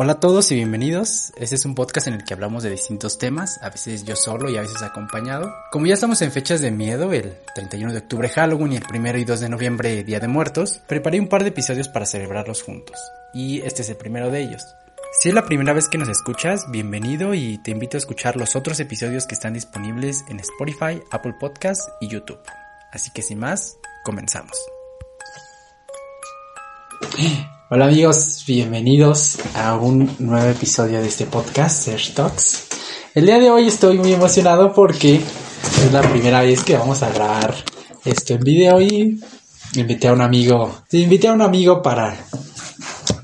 Hola a todos y bienvenidos. Este es un podcast en el que hablamos de distintos temas, a veces yo solo y a veces acompañado. Como ya estamos en fechas de miedo, el 31 de octubre Halloween y el 1 y 2 de noviembre Día de Muertos, preparé un par de episodios para celebrarlos juntos. Y este es el primero de ellos. Si es la primera vez que nos escuchas, bienvenido y te invito a escuchar los otros episodios que están disponibles en Spotify, Apple Podcasts y YouTube. Así que sin más, comenzamos. Hola amigos, bienvenidos a un nuevo episodio de este podcast, Search Talks. El día de hoy estoy muy emocionado porque es la primera vez que vamos a grabar esto en video y invité a un amigo, invité a un amigo para,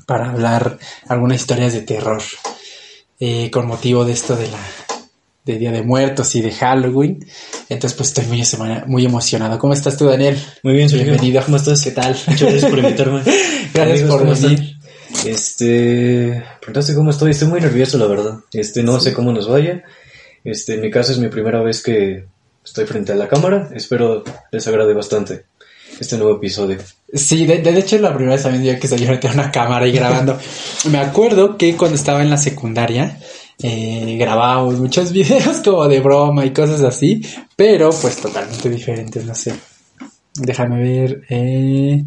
para hablar algunas historias de terror eh, con motivo de esto de la de Día de Muertos y de Halloween. Entonces, pues estoy muy, muy emocionado. ¿Cómo estás tú, Daniel? Muy bien, Sergio. Bienvenido. ¿Cómo estás? ¿Qué tal? Muchas gracias por invitarme. gracias Amigos, por ¿cómo venir. están? Este, preguntaste cómo estoy. Estoy muy nervioso, la verdad. Este, no sé cómo nos vaya. Este, en mi caso es mi primera vez que estoy frente a la cámara. Espero les agrade bastante este nuevo episodio. Sí, de, de hecho es la primera vez también yo que salí frente a una cámara y grabando. Me acuerdo que cuando estaba en la secundaria eh, grabábamos muchos videos como de broma y cosas así, pero pues totalmente diferentes, no sé. Déjame ver. Eh...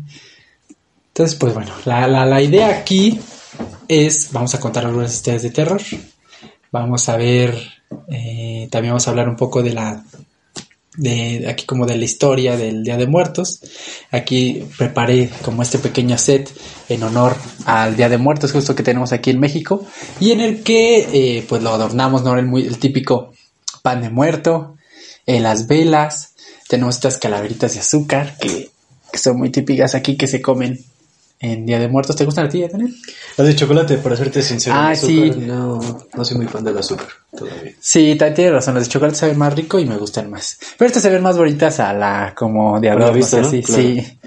Entonces, pues bueno, la, la, la idea aquí es, vamos a contar algunas historias de terror. Vamos a ver, eh, también vamos a hablar un poco de la de aquí como de la historia del Día de Muertos. Aquí preparé como este pequeño set en honor al Día de Muertos justo que tenemos aquí en México y en el que eh, pues lo adornamos, ¿no? El, muy, el típico pan de muerto, eh, las velas, tenemos estas calaveritas de azúcar que, que, son muy típicas aquí que se comen en Día de Muertos. ¿Te gustan a ti, Daniel? Las de chocolate, para serte sincero. Ah, azúcar, sí. No, no soy muy fan del azúcar todavía. Sí, también tienes razón. Las de chocolate saben más rico y me gustan más. Pero estas se ven más bonitas a la como de adorno. vista, ¿no? Claro. Sí.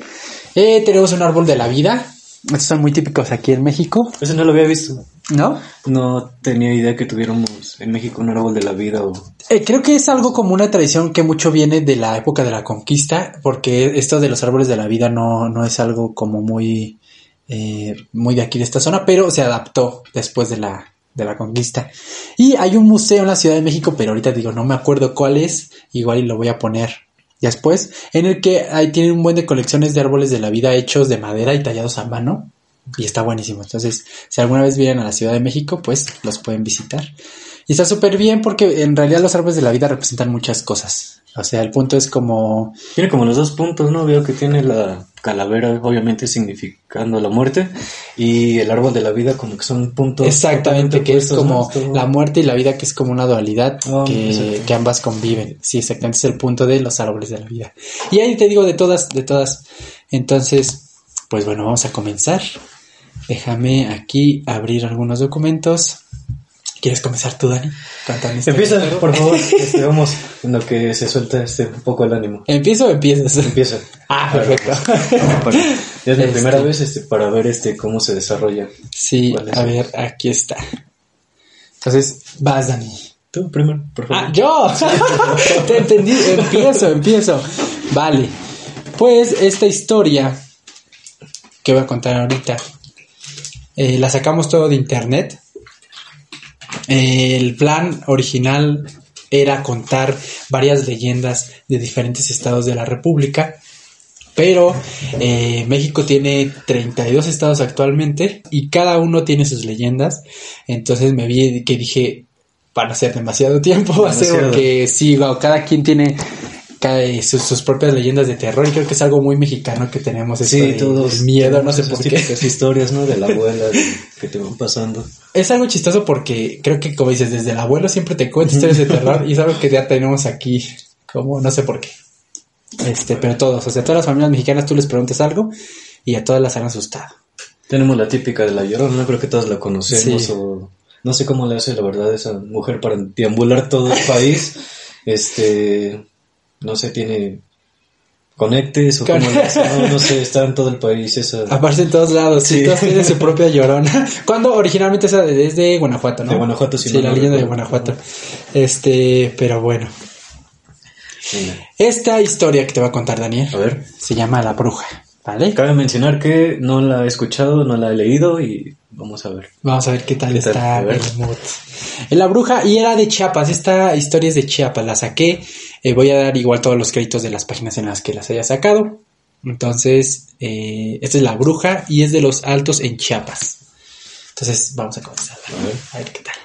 Eh, tenemos un árbol de la vida. Estos son muy típicos aquí en México, Ese no lo había visto. ¿no? No tenía idea que tuviéramos en México un árbol de la vida o... Eh, creo que es algo como una tradición que mucho viene de la época de la conquista, porque esto de los árboles de la vida no, no es algo como muy, eh, muy de aquí de esta zona, pero se adaptó después de la, de la conquista. Y hay un museo en la Ciudad de México, pero ahorita digo, no me acuerdo cuál es, igual y lo voy a poner después, en el que ahí tienen un buen de colecciones de árboles de la vida hechos de madera y tallados a mano. Y está buenísimo. Entonces, si alguna vez vienen a la Ciudad de México, pues los pueden visitar. Y está súper bien porque en realidad los árboles de la vida representan muchas cosas. O sea, el punto es como... Tiene como los dos puntos, ¿no? Veo que tiene la calavera, obviamente significando la muerte, y el árbol de la vida como que son puntos... Exactamente, que es como la muerte y la vida, que es como una dualidad Ah, que, que ambas conviven. Sí, exactamente, es el punto de los árboles de la vida. Y ahí te digo de todas, de todas. Entonces, pues bueno, vamos a comenzar. Déjame aquí abrir algunos documentos. ¿Quieres comenzar tú, Dani? Cuéntame Empieza, historia. por favor, este, vamos en lo que se suelta este un poco el ánimo. ¿Empiezo o empiezas? Empieza. Ah, perfecto. Ya es mi Este. primera vez este, para ver este cómo se desarrolla. Sí, a ver, aquí está. Entonces, vas, Dani. Tú primero, por favor. Ah, yo. Te entendí. Empiezo, empiezo. Vale. Pues esta historia que voy a contar ahorita eh, la sacamos todo de internet. Eh, el plan original era contar varias leyendas de diferentes estados de la República. Pero eh, México tiene 32 estados actualmente y cada uno tiene sus leyendas. Entonces me vi que dije, para ser demasiado tiempo, va a ser porque sí, wow, cada quien tiene cada- sus, sus propias leyendas de terror y creo que es algo muy mexicano que tenemos Sí, de- todos. miedo, no sé por qué. historias, ¿no? De la abuela de- que te van pasando. Es algo chistoso porque creo que, como dices, desde el abuelo siempre te cuenta historias de terror y es algo que ya tenemos aquí, como no sé por qué. Este, pero todos, o sea, todas las familias mexicanas tú les preguntas algo y a todas las han asustado. Tenemos la típica de la llorona, creo que todos la conocemos. Sí. O no sé cómo le hace la verdad esa mujer para deambular todo el país. este, no sé, tiene conectes o hace. No, no sé, está en todo el país esa. Aparte en todos lados, sí, Sí. todos tienen su propia llorona. Cuando originalmente esa de- es de Guanajuato, ¿no? De Guanajuato, sí, Sí, no la leyenda de. Guanajuato. Este, pero bueno. Esta historia que te va a contar Daniel A ver. se llama La Bruja, ¿vale? Cabe mencionar que no la he escuchado, no la he leído y vamos a ver. Vamos a ver qué tal está el mood. La Bruja y era de Chiapas, esta historia es de Chiapas, la saqué. Eh, voy a dar igual todos los créditos de las páginas en las que las haya sacado. Entonces, eh, esta es La Bruja y es de los Altos en Chiapas. Entonces, vamos a comenzar. A ver. A ver qué tal.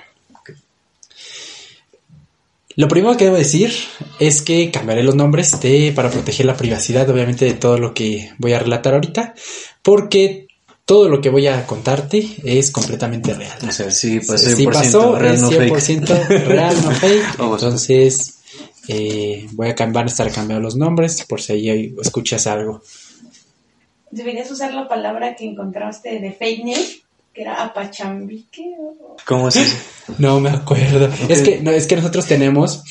Lo primero que debo decir es que cambiaré los nombres de, para proteger la privacidad, obviamente, de todo lo que voy a relatar ahorita, porque todo lo que voy a contarte es completamente real. O sea, sí, pues Si 100% pasó, real, es no 100% fake. real, no fake. Entonces, eh, voy a cambiar, van a estar cambiando los nombres por si ahí escuchas algo. Deberías usar la palabra que encontraste de fake news, que era apachambique. o- ¿Cómo es eso? No me acuerdo. Es que no, es que nosotros tenemos,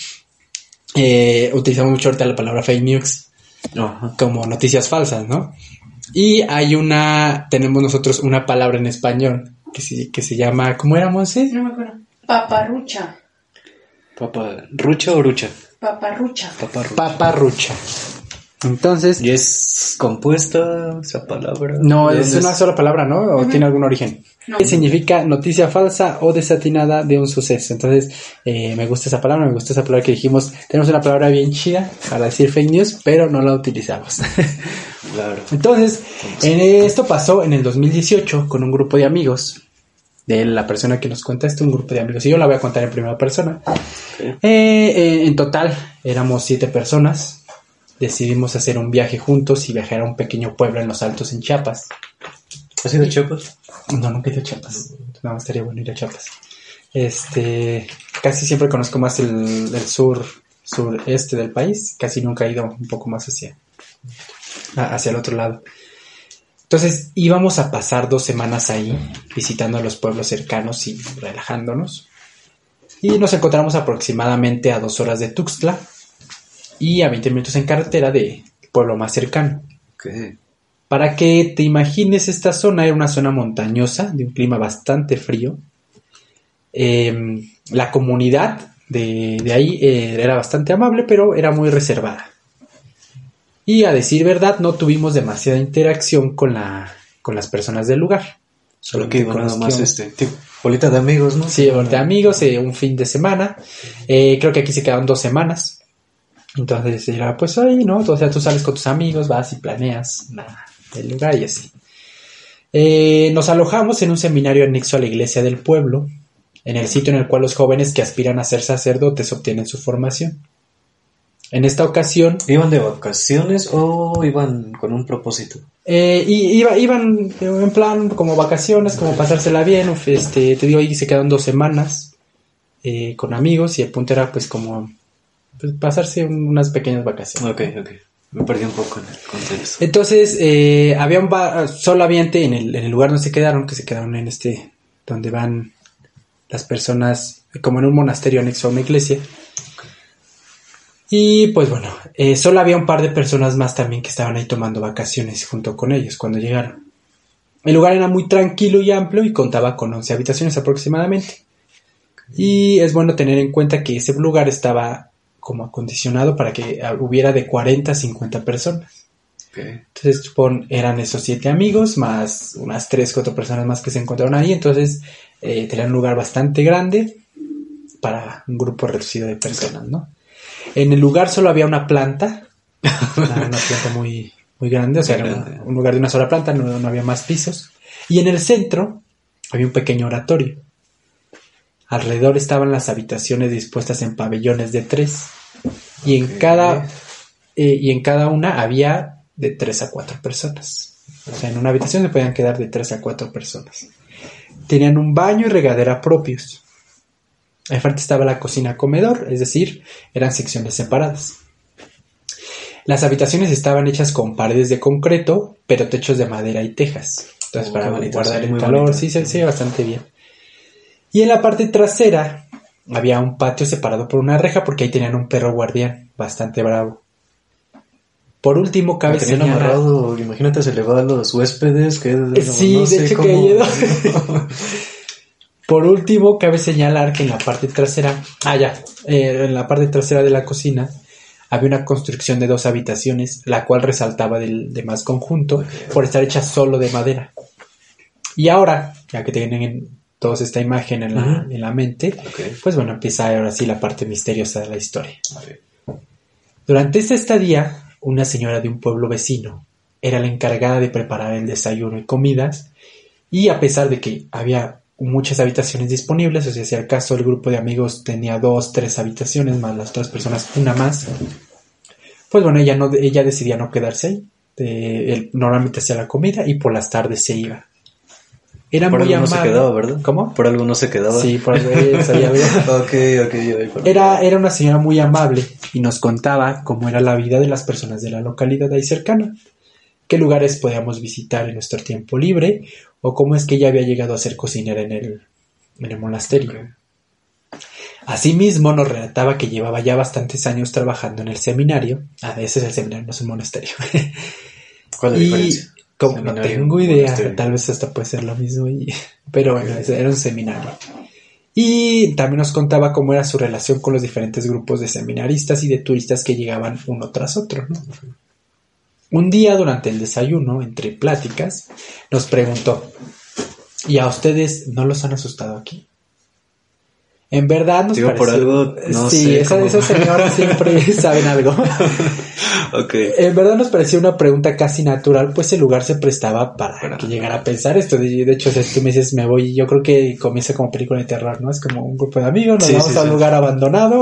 eh, utilizamos mucho ahorita la palabra fake news Ajá. como noticias falsas, ¿no? Y hay una, tenemos nosotros una palabra en español que se, que se llama, ¿cómo era, Monse? No me acuerdo. Paparrucha. Papa, ¿rucha o rucha? Paparrucha. Papa rucha. Paparrucha. Entonces, ¿Y es compuesta esa palabra? no, ¿De es una sola palabra, ¿no? ¿O tiene algún origen? No. Que significa noticia falsa o desatinada de un suceso. Entonces, eh, me gusta esa palabra, me gusta esa palabra que dijimos. Tenemos una palabra bien chida para decir fake news, pero no la utilizamos. Claro. Entonces, en esto pasó en el 2018 con un grupo de amigos de la persona que nos cuenta esto, un grupo de amigos, y yo la voy a contar en primera persona. Eh, eh, en total, éramos siete personas. Decidimos hacer un viaje juntos y viajar a un pequeño pueblo en los Altos en Chiapas. ¿Has ido a Chiapas? No, nunca he ido a Chiapas. No, estaría bueno ir a Chiapas. Este, casi siempre conozco más el, el sur, sureste del país. Casi nunca he ido un poco más hacia, hacia el otro lado. Entonces íbamos a pasar dos semanas ahí, visitando los pueblos cercanos y relajándonos. Y nos encontramos aproximadamente a dos horas de Tuxtla y a 20 minutos en carretera de pueblo más cercano. Para que te imagines, esta zona era una zona montañosa, de un clima bastante frío. Eh, la comunidad de, de ahí eh, era bastante amable, pero era muy reservada. Y a decir verdad, no tuvimos demasiada interacción con, la, con las personas del lugar. Solo que iba nada más este, tipo, bolita de amigos, ¿no? Sí, de amigos, eh, un fin de semana. Eh, creo que aquí se quedaron dos semanas. Entonces era pues ahí, ¿no? O sea, tú sales con tus amigos, vas y planeas la- el lugar y así. Eh, nos alojamos en un seminario anexo a la iglesia del pueblo, en el sitio en el cual los jóvenes que aspiran a ser sacerdotes obtienen su formación. En esta ocasión, ¿Iban de vacaciones o iban con un propósito? eh, y- iba- iban en plan como vacaciones, como pasársela bien. Este, te digo, ahí se quedaron dos semanas eh, con amigos y el punto era pues como pues, pasarse un- unas pequeñas vacaciones. Ok, ok. Me perdí un poco en el contexto. Entonces, eh, había un ba- solo ambiente en el, en el lugar donde se quedaron, que se quedaron en este, donde van las personas, como en un monasterio anexo a una iglesia. Y pues bueno, eh, solo había un par de personas más también que estaban ahí tomando vacaciones junto con ellos cuando llegaron. El lugar era muy tranquilo y amplio y contaba con 11 habitaciones aproximadamente. Y es bueno tener en cuenta que ese lugar estaba como acondicionado para que ah, hubiera de 40 a 50 personas. Entonces, supon, eran esos siete amigos, más unas tres, cuatro personas más que se encontraron ahí. Entonces, eh, tenían un lugar bastante grande para un grupo reducido de personas, ¿no? En el lugar solo había una planta, una, planta muy, muy grande, o sea, era un, un lugar de una sola planta, no, no había más pisos. Y en el centro había un pequeño oratorio. Alrededor estaban las habitaciones dispuestas en pabellones de tres. Y en cada eh, y en cada una había de tres a cuatro personas. O sea, en una habitación se podían quedar de tres a cuatro personas. Tenían un baño y regadera propios. Al frente estaba la cocina comedor, es decir, eran secciones separadas. Las habitaciones estaban hechas con paredes de concreto, pero techos de madera y tejas. Entonces, Oh, para qué bonito, guardar sí, el calor, bonito. sí, se, se ve bastante bien. Y en la parte trasera había un patio separado por una reja porque ahí tenían un perro guardián bastante bravo. Por último, cabe señalar... amarrado, imagínate, se le va a los huéspedes. Que, Sí, no de sé hecho cómo- que. Por último, cabe señalar que en la parte trasera, ah ya, eh, en la parte trasera de la cocina había una construcción de dos habitaciones, la cual resaltaba del demás conjunto por estar hecha solo de madera. Y ahora, ya que tienen todos esta imagen en la, en la mente, pues bueno, empieza ahora sí la parte misteriosa de la historia. Durante esta estadía, una señora de un pueblo vecino era la encargada de preparar el desayuno y comidas, y a pesar de que había muchas habitaciones disponibles, o sea, si al caso el grupo de amigos tenía dos, tres habitaciones, más las otras personas una más, pues bueno, ella, no, ella decidía no quedarse ahí. Eh, él normalmente hacía la comida y por las tardes se iba. Era Por muy algo no se quedaba, ¿verdad? ¿Cómo? Por algo no se quedaba. Sí, por algo sabía bien. ok, ok, ya voy por- Era, era una señora muy amable y nos contaba cómo era la vida de las personas de la localidad ahí cercana, qué lugares podíamos visitar en nuestro tiempo libre o cómo es que ella había llegado a ser cocinera en el, en el monasterio. Asimismo nos relataba que llevaba ya bastantes años trabajando en el seminario. Ah, ese es el seminario, no es un monasterio. ¿Cuál es la diferencia? como, no tengo idea, monasterio. tal vez hasta puede ser lo mismo, y- pero bueno, era un seminario. Y también nos contaba cómo era su relación con los diferentes grupos de seminaristas y de turistas que llegaban uno tras otro. ¿no? Un día durante el desayuno, entre pláticas, nos preguntó, ¿y a ustedes no los han asustado aquí? En verdad nos Digo, por pareció- algo, no sí, sé esa- esas señoras siempre saben algo. Ok. En verdad nos pareció una pregunta casi natural, pues el lugar se prestaba para que llegara a pensar esto. De, de hecho, si tú me dices, me voy, yo creo que comienza como película de terror, ¿no? Es como un grupo de amigos, nos Sí, vamos sí, a un sí. lugar abandonado,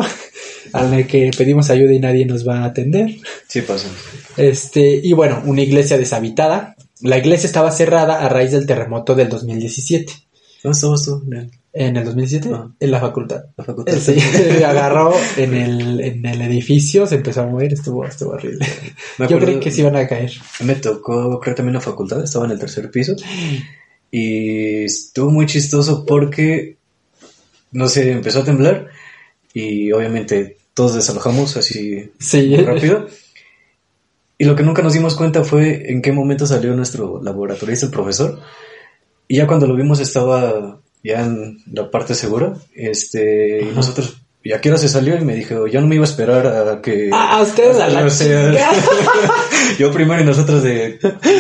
al que pedimos ayuda y nadie nos va a atender. Sí pasa. Este, y bueno, una iglesia deshabitada. La iglesia estaba cerrada a raíz del terremoto del 2017. ¿Dónde estabas tú? En ¿En el 2017? Ah. En la facultad. la facultad. Sí, se agarró en el, en el edificio, se empezó a mover, estuvo, estuvo horrible. Me Yo creí que se iban a caer. Me tocó, creo también la facultad, estaba en el tercer piso. Y estuvo muy chistoso porque, no sé, empezó a temblar y obviamente todos desalojamos así Sí, rápido. Y lo que nunca nos dimos cuenta fue en qué momento salió nuestro laboratorista, el profesor. Y ya cuando lo vimos estaba ya en la parte segura. Este, y nosotros, ¿y a qué hora se salió? Y me dijo, yo no me iba a esperar a que... Ah, a ustedes a la No sé, chingada. Yo primero y nosotros de...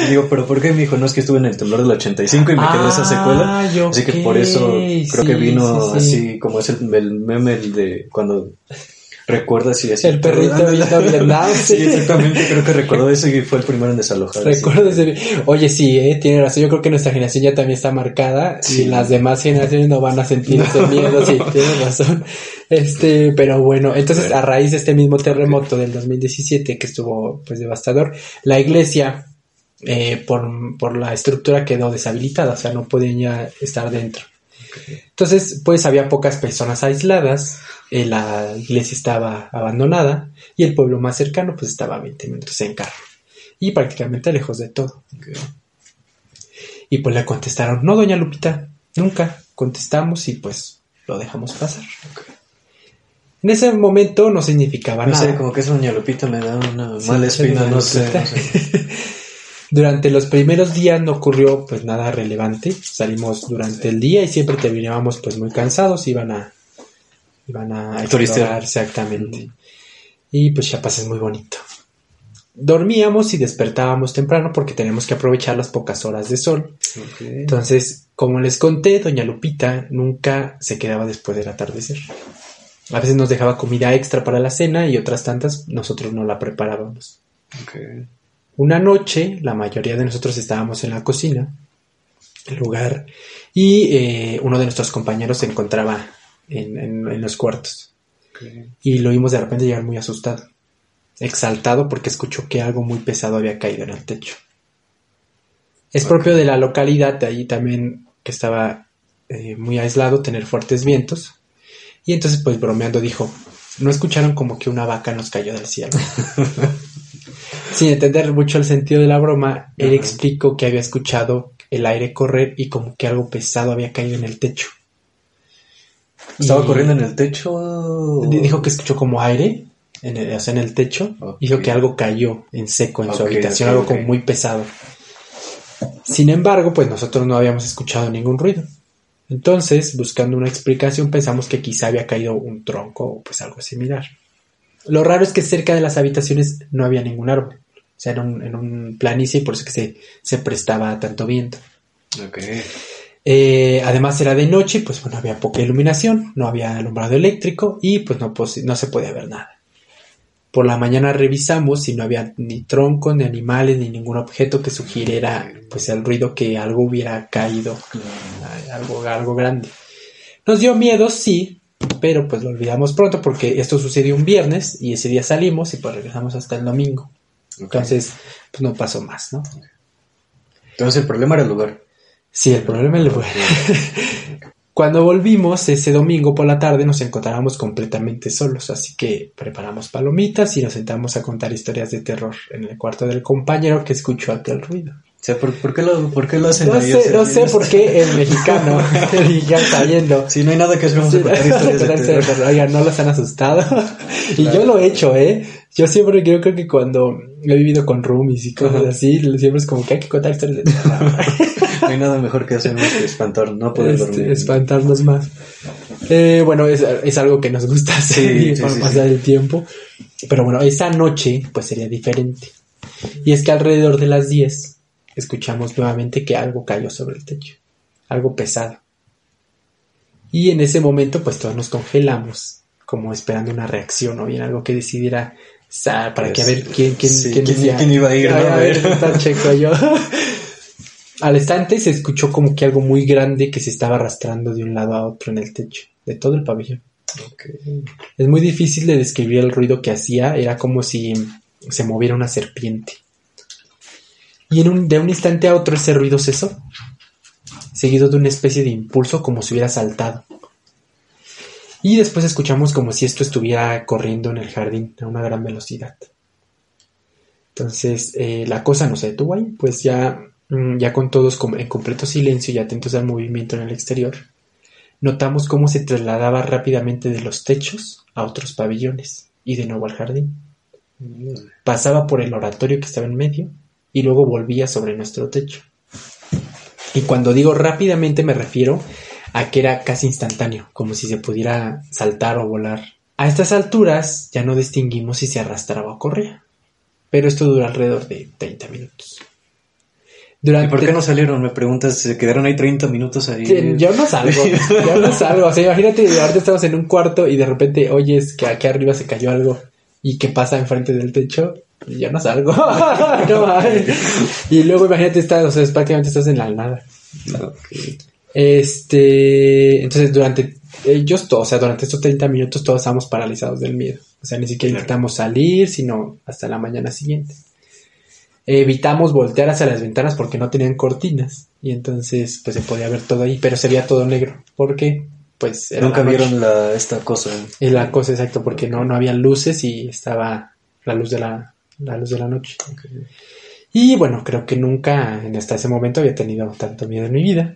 Digo, ¿pero por qué? Me dijo, no, es que estuve en el temblor del 85 y me quedó esa secuela. Ay, Así que por eso creo que vino sí, sí. así, como es el, el meme el de cuando recuerdas y así. El perrito Ándale. viendo Vietnam. Sí, exactamente, creo que recordó eso y fue el primero en desalojar. Recuerdo ese- Oye, sí, eh, tiene razón. Yo creo que nuestra generación ya también está marcada Sí. y las demás generaciones no van a sentir ese miedo. Sí, tienes razón. Este, pero bueno, entonces a raíz de este mismo terremoto del 2017 que estuvo pues devastador, la iglesia eh, por, por la estructura quedó deshabilitada, o sea, no podían ya estar dentro. Entonces, pues había pocas personas aisladas, eh, la iglesia estaba abandonada y el pueblo más cercano pues estaba a 20 minutos en carro y prácticamente lejos de todo. Y pues le contestaron, no, doña Lupita, nunca. Contestamos y pues lo dejamos pasar. En ese momento no significaba No nada. sé, como que esa doña Lupita me da una Sí, mala espina, no sé, no sé. Durante los primeros días no ocurrió pues nada relevante. Salimos durante el día y siempre terminábamos pues muy cansados, iban a iban a explorar exactamente. Y pues Chiapas es muy bonito. Dormíamos y despertábamos temprano porque tenemos que aprovechar las pocas horas de sol. Entonces, como les conté, doña Lupita nunca se quedaba después del atardecer. A veces nos dejaba comida extra para la cena y otras tantas nosotros no la preparábamos. Una noche, la mayoría de nosotros estábamos en la cocina, el lugar, y eh, uno de nuestros compañeros se encontraba en, en- en los cuartos. Y lo vimos de repente llegar muy asustado, exaltado porque escuchó que algo muy pesado había caído en el techo. Es propio de la localidad, de ahí también que estaba eh, muy aislado, tener fuertes vientos. Y entonces, pues bromeando, dijo: ¿No escucharon como que una vaca nos cayó del cielo? Sin entender mucho el sentido de la broma, él explicó que había escuchado el aire correr y como que algo pesado había caído en el techo. ¿Estaba Y corriendo en el techo? Dijo que escuchó como aire en el, o sea, en el techo. Ok. Dijo que algo cayó en seco en su habitación, algo como muy pesado. Sin embargo, pues nosotros no habíamos escuchado ningún ruido. Entonces, buscando una explicación, pensamos que quizá había caído un tronco o pues algo similar. Lo raro es que cerca de las habitaciones no había ningún árbol. O sea, era un, en un planicie y por eso que se, se prestaba a tanto viento. Eh, además era de noche, pues bueno, había poca iluminación, no había alumbrado eléctrico y pues no, no se podía ver nada. Por la mañana revisamos y no había ni troncos, ni animales, ni ningún objeto que sugiriera pues el ruido que algo hubiera caído, algo, algo grande. Nos dio miedo, sí, pero pues lo olvidamos pronto porque esto sucedió un viernes y ese día salimos y pues regresamos hasta el domingo. Entonces, pues no pasó más, ¿no? Entonces el problema era el lugar. Sí, el problema es el Cuando volvimos ese domingo por la tarde nos encontrábamos completamente solos, así que preparamos palomitas y nos sentamos a contar historias de terror en el cuarto del compañero que escuchó aquel ruido. O sea, ¿por, por qué, lo, por qué lo hacen No sé, no sé por qué el mexicano, el mexicano está yendo. Si no hay nada que hacer, vamos a contar historias de Contarse de terror. terror. Oigan, no los han asustado. y yo lo he hecho, ¿eh? Yo siempre creo, creo que cuando he vivido con roomies y cosas Ajá. así, siempre es como que hay que contar historias de. No hay nada mejor que hacer más que espantar, no poder Este, dormir. espantarnos más. Eh, bueno, es, es algo que nos gusta hacer Sí, sí, para sí, pasar el tiempo. Pero bueno, esa noche pues sería diferente. Y es que alrededor de las 10 escuchamos nuevamente que algo cayó sobre el techo. Algo pesado. Y en ese momento pues todos nos congelamos, como esperando una reacción o bien algo que decidiera para que a ver quién, quién, Sí, quién, quién- decía, quién iba a ir, ¿no? "Ay, A a ver, ver". está checo yo. Al instante se escuchó como que algo muy grande que se estaba arrastrando de un lado a otro en el techo, de todo el pabellón. Es muy difícil de describir el ruido que hacía, era como si se moviera una serpiente. Y en un, de un instante a otro ese ruido cesó, seguido de una especie de impulso como si hubiera saltado. Y después escuchamos como si esto estuviera corriendo en el jardín a una gran velocidad. Entonces eh, la cosa no se detuvo ahí, pues ya, mm, ya con todos en completo silencio y atentos al movimiento en el exterior, notamos cómo se trasladaba rápidamente de los techos a otros pabellones y de nuevo al jardín. Pasaba por el oratorio que estaba en medio y luego volvía sobre nuestro techo. Y cuando digo rápidamente me refiero a que era casi instantáneo, como si se pudiera saltar o volar. A estas alturas ya no distinguimos si se arrastraba o corría, pero esto duró alrededor de 30 minutos. ¿Y Durante por qué no salieron? Me preguntas, se quedaron ahí 30 minutos ahí. Sí, Yo no salgo, yo no salgo. O sea, imagínate, ahorita estamos en un cuarto y de repente oyes que aquí arriba se cayó algo y que pasa enfrente del techo. y Yo no salgo. No y luego imagínate, estás, o sea, prácticamente estás en la nada. Este, entonces durante ellos, todos, o sea, durante estos 30 minutos todos estábamos paralizados del miedo. O sea, ni siquiera intentamos salir, sino hasta la mañana siguiente. Evitamos voltear hacia las ventanas porque no tenían cortinas y entonces pues se podía ver todo ahí, pero se veía todo negro. porque Pues era Nunca la vieron la, esta cosa. Es la cosa exacto, porque no, no había luces y estaba la luz de la, la luz de la noche. Y bueno, creo que nunca hasta ese momento había tenido tanto miedo en mi vida.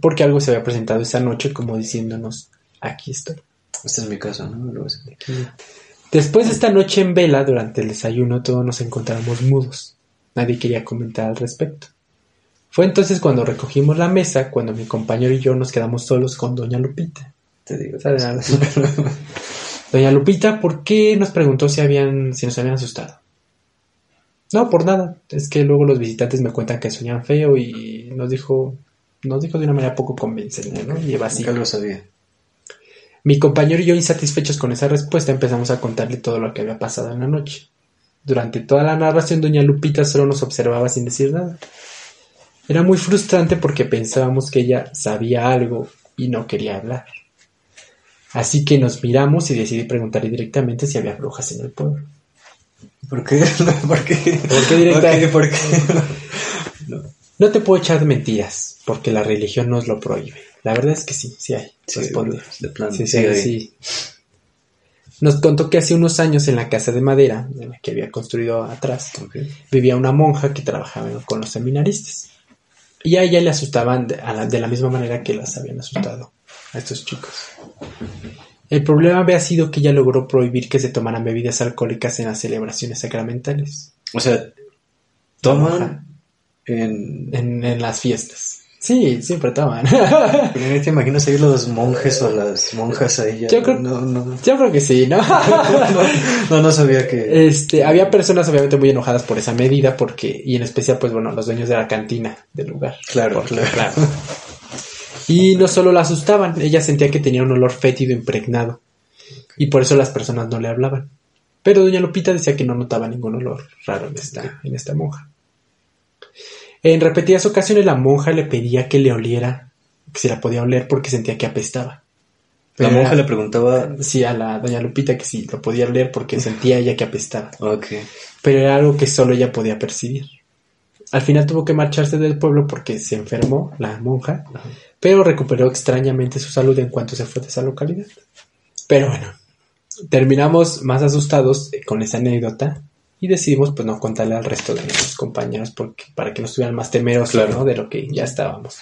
Porque algo se había presentado esa noche como diciéndonos, aquí estoy. Esta es mi casa, ¿no? Después de esta noche en vela, durante el desayuno, todos nos encontramos mudos. Nadie quería comentar al respecto. Fue entonces cuando recogimos la mesa, cuando mi compañero y yo nos quedamos solos con Doña Lupita. Te digo. ¿Sabes? Doña Lupita, ¿por qué nos preguntó si habían, si nos habían asustado? No, por nada. Es que luego los visitantes me cuentan que soñan feo y nos dijo, nos dijo de una manera poco convincente, ¿no? Y. Nunca lo sabía. Mi compañero y yo, insatisfechos con esa respuesta, empezamos a contarle todo lo que había pasado en la noche. Durante toda la narración, doña Lupita solo nos observaba sin decir nada. Era muy frustrante porque pensábamos que ella sabía algo y no quería hablar. Así que nos miramos y decidí preguntarle directamente si había brujas en el pueblo. ¿Por qué? ¿Por qué? ¿Por qué directa? Ok, ¿Por qué? No te puedo echar mentiras, porque la religión nos lo prohíbe. La verdad es que sí, sí hay. Sí, de. Sí, Sí. Nos contó que hace unos años en la casa de madera, en la que había construido atrás, vivía una monja que trabajaba con los seminaristas. Y a ella le asustaban de, la, de la misma manera que las habían asustado a estos chicos. El problema había sido que ella logró prohibir que se tomaran bebidas alcohólicas en las celebraciones sacramentales, O sea, toman en... en, en las fiestas. Sí, siempre toman. Ni te imaginas ahí los monjes o las monjas ahí ya. Yo creo- No, no, Yo creo que sí, ¿no? no, no sabía que... Este, había personas obviamente muy enojadas por esa medida porque, y en especial, pues bueno, los dueños de la cantina del lugar. Claro, Porque, claro. Y no solo la asustaban, ella sentía que tenía un olor fétido impregnado. Y por eso las personas no le hablaban. Pero doña Lupita decía que no notaba ningún olor raro en esta, en esta monja. En repetidas ocasiones la monja le pedía que le oliera, que se la podía oler porque sentía que apestaba. La monja le preguntaba... Sí, a la doña Lupita que sí lo podía oler porque sentía ella que apestaba. Ok. Pero era algo que solo ella podía percibir. Al final tuvo que marcharse del pueblo porque se enfermó, la monja, pero recuperó extrañamente su salud en cuanto se fue de esa localidad. Pero bueno, terminamos más asustados con esa anécdota y decidimos pues no contarle al resto de nuestros compañeros porque, para que no estuvieran más temerosos Claro. ¿no? de lo que ya estábamos.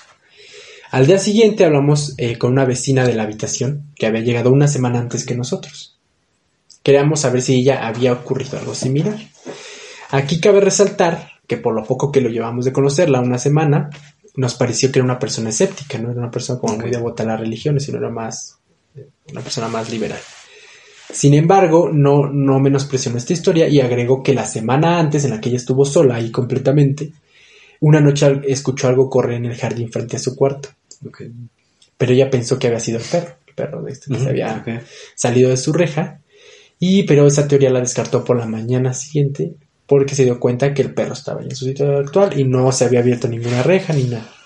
Al día siguiente hablamos eh, con una vecina de la habitación que había llegado una semana antes que nosotros. Queríamos saber si ella había ocurrido algo similar. Aquí cabe resaltar que por lo poco que lo llevamos de conocerla, una semana, nos pareció que era una persona escéptica, no era una persona como muy devota a las religiones, sino era más una persona más liberal. Sin embargo, no, no menospreció nuestra historia y agregó que la semana antes, en la que ella estuvo sola y completamente, una noche escuchó algo correr en el jardín frente a su cuarto. Pero ella pensó que había sido el perro, el perro de este que se había salido de su reja. Y pero esa teoría la descartó por la mañana siguiente porque se dio cuenta que el perro estaba en su sitio actual y no se había abierto ninguna reja ni nada.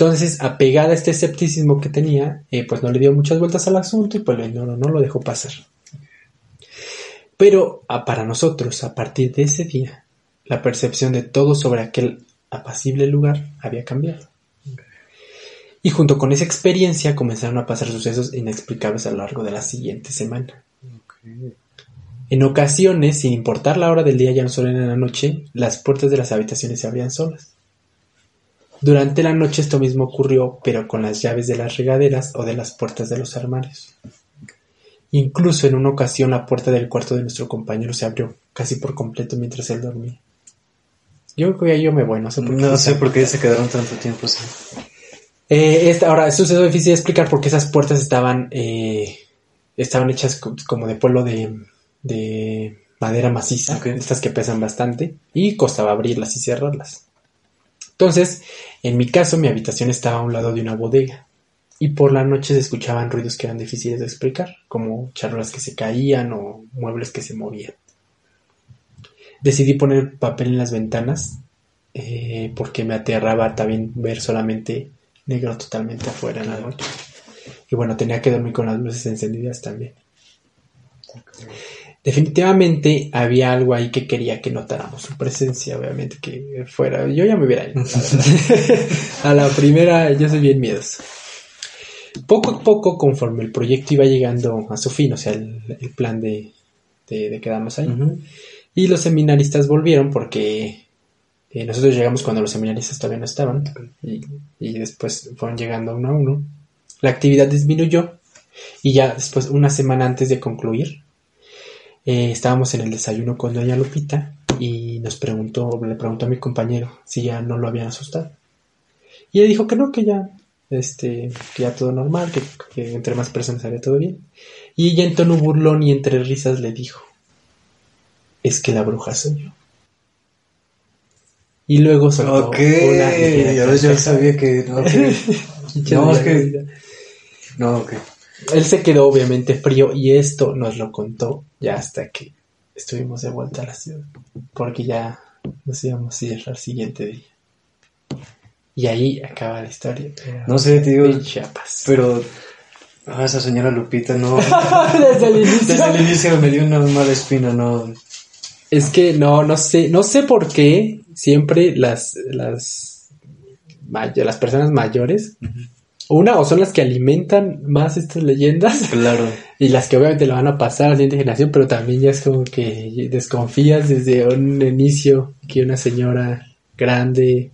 Entonces, apegada a este escepticismo que tenía, eh, pues no le dio muchas vueltas al asunto y pues lo ignoró, no lo dejó pasar. Pero ah, para nosotros, a partir de ese día, la percepción de todo sobre aquel apacible lugar había cambiado. Y junto con esa experiencia comenzaron a pasar sucesos inexplicables a lo largo de la siguiente semana. En ocasiones, sin importar la hora del día, ya no solo en la noche, las puertas de las habitaciones se abrían solas. Durante la noche esto mismo ocurrió, pero con las llaves de las regaderas o de las puertas de los armarios. Incluso en una ocasión la puerta del cuarto de nuestro compañero se abrió casi por completo mientras él dormía. Yo creo que yo me voy, no sé por qué. No sé por qué se quedaron tanto tiempo así. Eh, esta, ahora, es suceso difícil de explicar porque esas puertas estaban, eh, estaban hechas co- como de polvo de, de madera maciza, estas que pesan bastante, y costaba abrirlas y cerrarlas. Entonces, en mi caso, mi habitación estaba a un lado de una bodega, y por la noche se escuchaban ruidos que eran difíciles de explicar, como charolas que se caían o muebles que se movían. Decidí poner papel en las ventanas eh, porque me aterraba también ver solamente negro totalmente afuera en la noche. Y bueno, tenía que dormir con las luces encendidas también. Definitivamente había algo ahí que quería que notáramos su presencia, obviamente que fuera. Yo ya me hubiera ido. a la primera, yo soy bien miedoso. Poco a poco, conforme el proyecto iba llegando a su fin, o sea, el, el plan de, de, de quedarnos ahí, y los seminaristas volvieron porque eh, nosotros llegamos cuando los seminaristas todavía no estaban y, y después fueron llegando uno a uno. La actividad disminuyó y ya después, una semana antes de concluir, eh, estábamos en el desayuno con doña Lupita y nos preguntó, le preguntó a mi compañero si ya no lo habían asustado. Y él dijo que no, que ya, este, que ya todo normal, que, que entre más personas había todo bien. Y ella en tono burlón y entre risas le dijo, es que la bruja soy yo. Y luego soltó Ok, una ligera yo carcajada. sabía que... No, es que-. No, ok. Él se quedó obviamente frío y esto nos lo contó ya hasta que estuvimos de vuelta a la ciudad. Porque ya nos íbamos a ir al siguiente día. Y ahí acaba la historia. No sé, te digo, de Chiapas. pero... Ah, esa señora Lupita no... Desde el inicio. Desde el inicio me dio una mala espina, no... Es que no, no sé, no sé por qué siempre las, las, las personas mayores, una o son las que alimentan más estas leyendas Claro. y las que obviamente le van a pasar a la siguiente generación, pero también ya es como que desconfías desde un inicio que una señora grande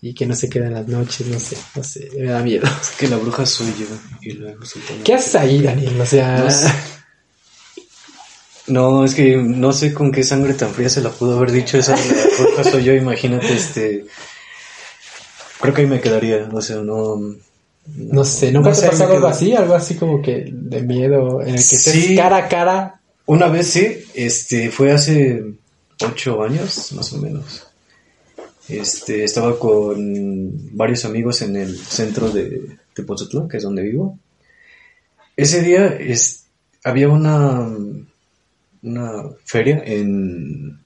y que no se queda en las noches, no sé, no sé, me da miedo. Es que la bruja soy yo. Y luego. ¿Qué haces ahí, Daniel? O sea, No sé. No, es que no sé con qué sangre tan fría se la pudo haber dicho esa la bruja soy yo, imagínate, este... Creo que ahí me quedaría, o sea, no... no sé, ¿nunca no te ha pasado algo así? Algo así como que de miedo, en el que estés Sí. cara a cara. Una vez sí, este, fue hace ocho años, más o menos. Este, estaba con varios amigos en el centro de Tepozotlán, que es donde vivo. Ese día es, había una, una feria en,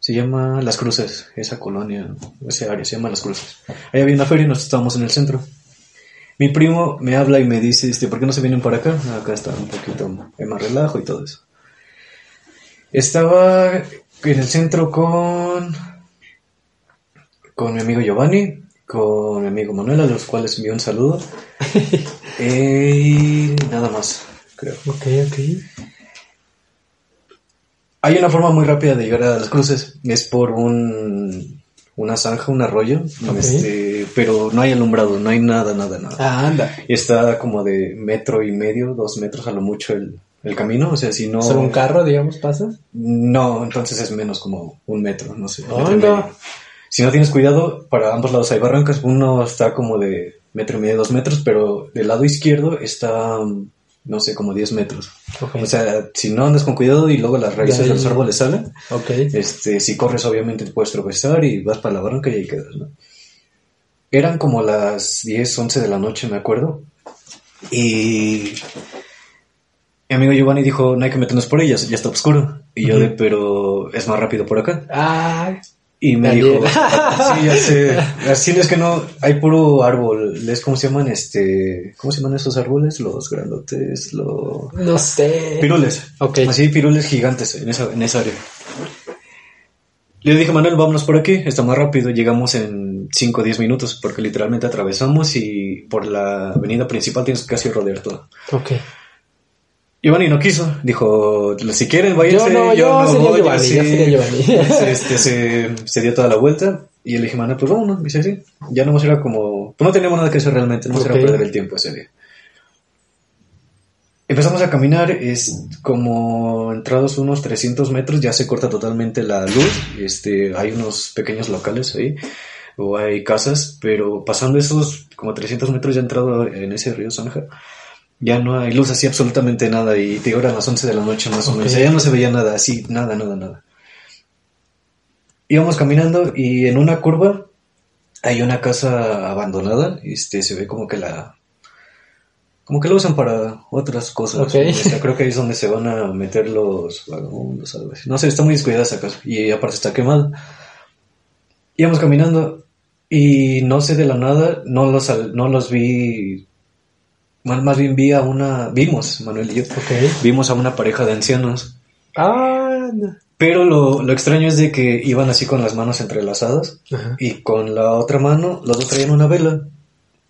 se llama Las Cruces, esa colonia, ese área, se llama Las Cruces. Ahí había una feria y nosotros estábamos en el centro. Mi primo me habla y me dice, este, ¿por qué no se vienen para acá? Acá está un poquito más relajo y todo eso. Estaba en el centro con, con mi amigo Giovanni, con mi amigo Manuel, a los cuales envío un saludo. Eh, y nada más, creo. Ok, ok. Hay una forma muy rápida de llegar a las cruces, es por un, una zanja, un arroyo, este, pero no hay alumbrado, no hay nada, nada, nada. Ah, anda. Y está como de metro y medio, dos metros a lo mucho el, el camino, o sea, si no... ¿Solo un carro, digamos, pasa? No, entonces es menos como un metro, no sé. medio. Si no tienes cuidado, para ambos lados hay barrancas, uno está como de metro y medio, dos metros, pero del lado izquierdo está, no sé, como 10 metros. Ok. O sea, si no andas con cuidado y luego las raíces De los árboles salen, ok. este, si corres obviamente te puedes tropezar y vas para la barranca y ahí quedas, ¿no? Eran como las 10, 11 de la noche, me acuerdo. Y mi amigo Giovanni dijo, no hay que meternos por ellas, ya está oscuro. Y yo Ujú. de, pero es más rápido por acá. Ah, Y me dijo, sí, ya sé. Así es que no, hay puro árbol. ¿Les cómo se llaman? Este, ¿cómo se llaman esos árboles? Los grandotes, los... no sé. Pirules. Ok. Así, pirules gigantes en esa, en esa área. Le dije, Manuel, vámonos por aquí, está más rápido. Llegamos en 5 o 10 minutos, porque literalmente atravesamos y por la avenida principal tienes que casi rodear todo. Ok. Giovanni no quiso, dijo, si quieren, váyanse. Yo no, yo sería voy", Giovanni, así. yo sería Giovanni. Este, se, se dio toda la vuelta y le dije, Manuel, pues vámonos. Me dice, sí. Ya no era como, pues no teníamos nada que hacer realmente, no Ok. era perder el tiempo ese día. Empezamos a caminar, es como entrados unos 300 metros, ya se corta totalmente la luz, este, hay unos pequeños locales ahí, o hay casas, pero pasando esos como 300 metros ya entrado en ese río Zanja, ya no hay luz, así absolutamente nada, y te eran las 11 de la noche más o menos, ya no se veía nada, así, nada, nada, nada. Íbamos caminando y en una curva hay una casa abandonada, este, se ve como que la como que lo usan para otras cosas. Ok. O sea, creo que ahí es donde se van a meter los vagabundos, algo así. No sé, está muy descuidada esa casa. Y aparte está quemada. Íbamos caminando y no sé de la nada, no los, no los vi. Más, más bien vi a una. Vimos, Manuel y yo. Ok. Vimos a una pareja de ancianos. Ah. Pero lo, lo extraño es de que iban así con las manos entrelazadas Ajá. y con la otra mano los dos traían una vela.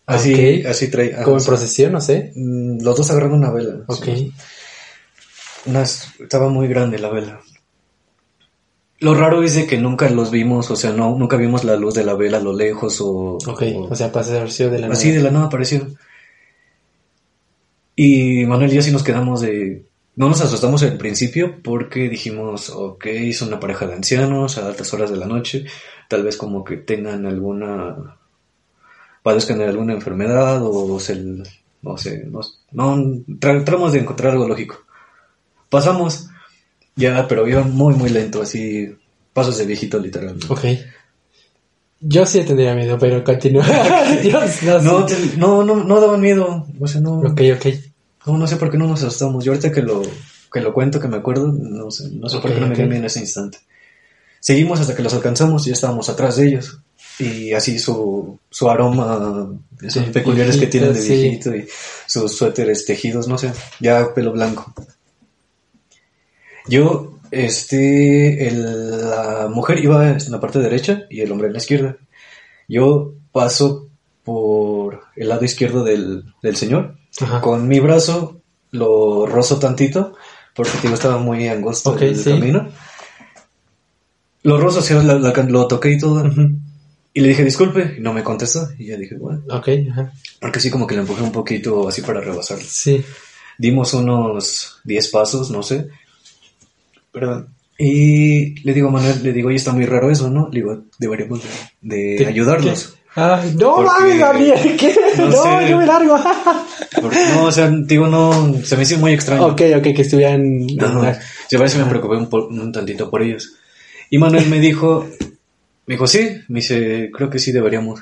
Así, Ok. así traían. Como en procesión, no sé. Mm, Los dos agarrando una vela. Ok. Sí. Estaba muy grande la vela. Lo raro es de que nunca los vimos, o sea, no, nunca vimos la luz de la vela a lo lejos o... Ok. o- O sea, sido de la así nada. de la nada apareció. Y Manuel y yo sí nos quedamos de... No nos asustamos al principio porque dijimos, ok, son una pareja de ancianos a altas horas de la noche, tal vez como que tengan alguna... padezcan de alguna enfermedad o se... no sé, no, no tra- tratamos de encontrar algo lógico. Pasamos, ya, pero iba muy, muy lento, así, pasos de viejito literalmente. Ok. Yo sí tendría miedo, pero continúa. Yo no, No, sé. te- no, no, no daban miedo, o sea, no... Ok, ok. No, no sé por qué no nos asustamos. Yo ahorita que lo, que lo cuento, que me acuerdo, no sé, no sé por qué no me dio miedo en ese instante. Seguimos hasta que los alcanzamos y ya estábamos atrás de ellos. Y así su, su aroma, esos peculiares que tienen de viejito, sí. viejito y sus suéteres tejidos, no sé, ya pelo blanco. Yo, este, el- la mujer iba en la parte derecha y el hombre en la izquierda. Yo paso por el lado izquierdo del, del señor Ajá. con mi brazo lo rozo tantito porque digo, estaba muy angosto Ok, el sí. camino. Lo rozo, sí, la- la- lo toqué y todo. Y le dije, disculpe, y no me contestó. Y ya dije, bueno, Ok, ajá. porque sí como que le empujé un poquito así para rebasarlo. Sí. Dimos unos 10 pasos, no sé. Perdón. Y le digo a Manuel, le digo, oye, está muy raro eso, ¿no? Le digo, deberíamos de, de ¿Qué- ayudarlos. Ay, no Porque- mames, Gabriel, ¿qué? No No, sé. yo me largo. Porque, no, o sea, digo, no, se me hizo muy extraño. ok, ok, que estuvieran. Ajá. Sí, a veces me preocupé un, po- un tantito por ellos. Y Manuel me dijo, me dijo, sí, me dice, creo que sí deberíamos.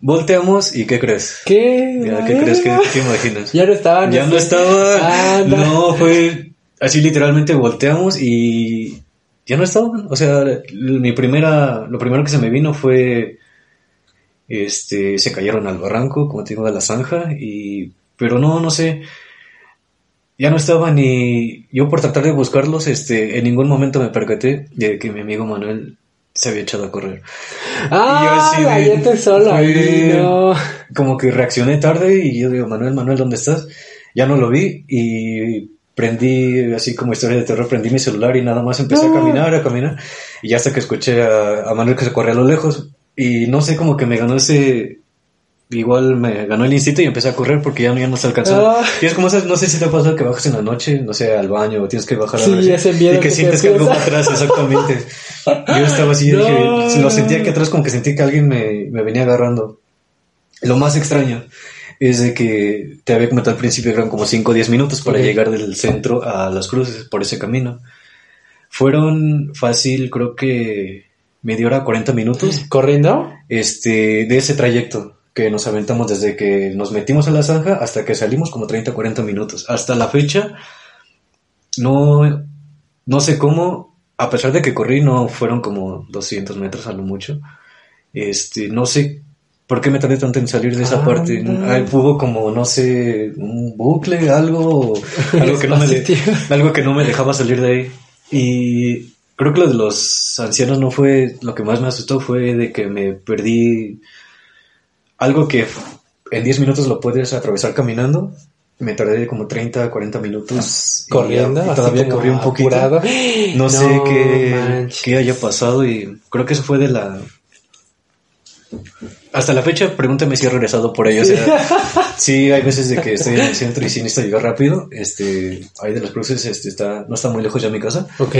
Volteamos y ¿qué crees? ¿Qué? Ya, ¿Qué crees? ¿Qué, qué imaginas? Ya no estaban. Ya no estaba. Anda. No, fue así literalmente volteamos y ya no estaban. O sea, mi primera, lo primero que se me vino fue, este, se cayeron al barranco, como te digo, a la zanja y, pero no, no sé. Ya no estaban y yo por tratar de buscarlos, este, en ningún momento me percaté de que mi amigo Manuel se había echado a correr. Ah, Y yo así de- cállate solo. fue- ahí, no. como que reaccioné tarde y yo digo, Manuel, Manuel, ¿dónde estás? Ya no lo vi y prendí, así como historia de terror, prendí mi celular y nada más empecé a caminar, a caminar. Y ya hasta que escuché a, a Manuel que se corría a lo lejos y no sé, como que me ganó ese... Igual me ganó el instinto y empecé a correr porque ya, no- ya no se alcanzó. Ah. Y es como no sé si te ha pasado que bajas en la noche, no sé, al baño o tienes que bajar a Sí, ver si- ese miedo y que, que te sientes que algo va atrás, exactamente. Yo estaba así, No. dije, lo sentía que atrás como que sentí que alguien me, me venía agarrando. Lo más extraño es de que te había comentado al principio eran como 5 o 10 minutos para llegar del centro a las cruces por ese camino. Fueron fácil, creo que media hora, 40 minutos ¿Corriendo? este, de ese trayecto que nos aventamos desde que nos metimos a la zanja hasta que salimos como 30 o 40 minutos. Hasta la fecha, no, no sé cómo, a pesar de que corrí, no fueron como 200 metros a lo mucho. Este, no sé por qué me tardé tanto en salir de esa Ah, parte. no. Hubo como, no sé, un bucle, algo, algo que no me, de- algo que no me dejaba salir de ahí. Y creo que lo de los ancianos no fue lo que más me asustó, fue de que me perdí algo que en 10 minutos lo puedes atravesar caminando. Me tardé como 30, 40 minutos Corriendo. y todavía corrí un poquito. apurado. No, sé qué, qué haya pasado y creo que eso fue de la... Hasta la fecha, pregúntame si he regresado por ello. O sea, sí, hay veces de que estoy en el centro y sí necesito llegar rápido. Este, ahí de las cruces, este, está, no está muy lejos ya mi casa. Ok.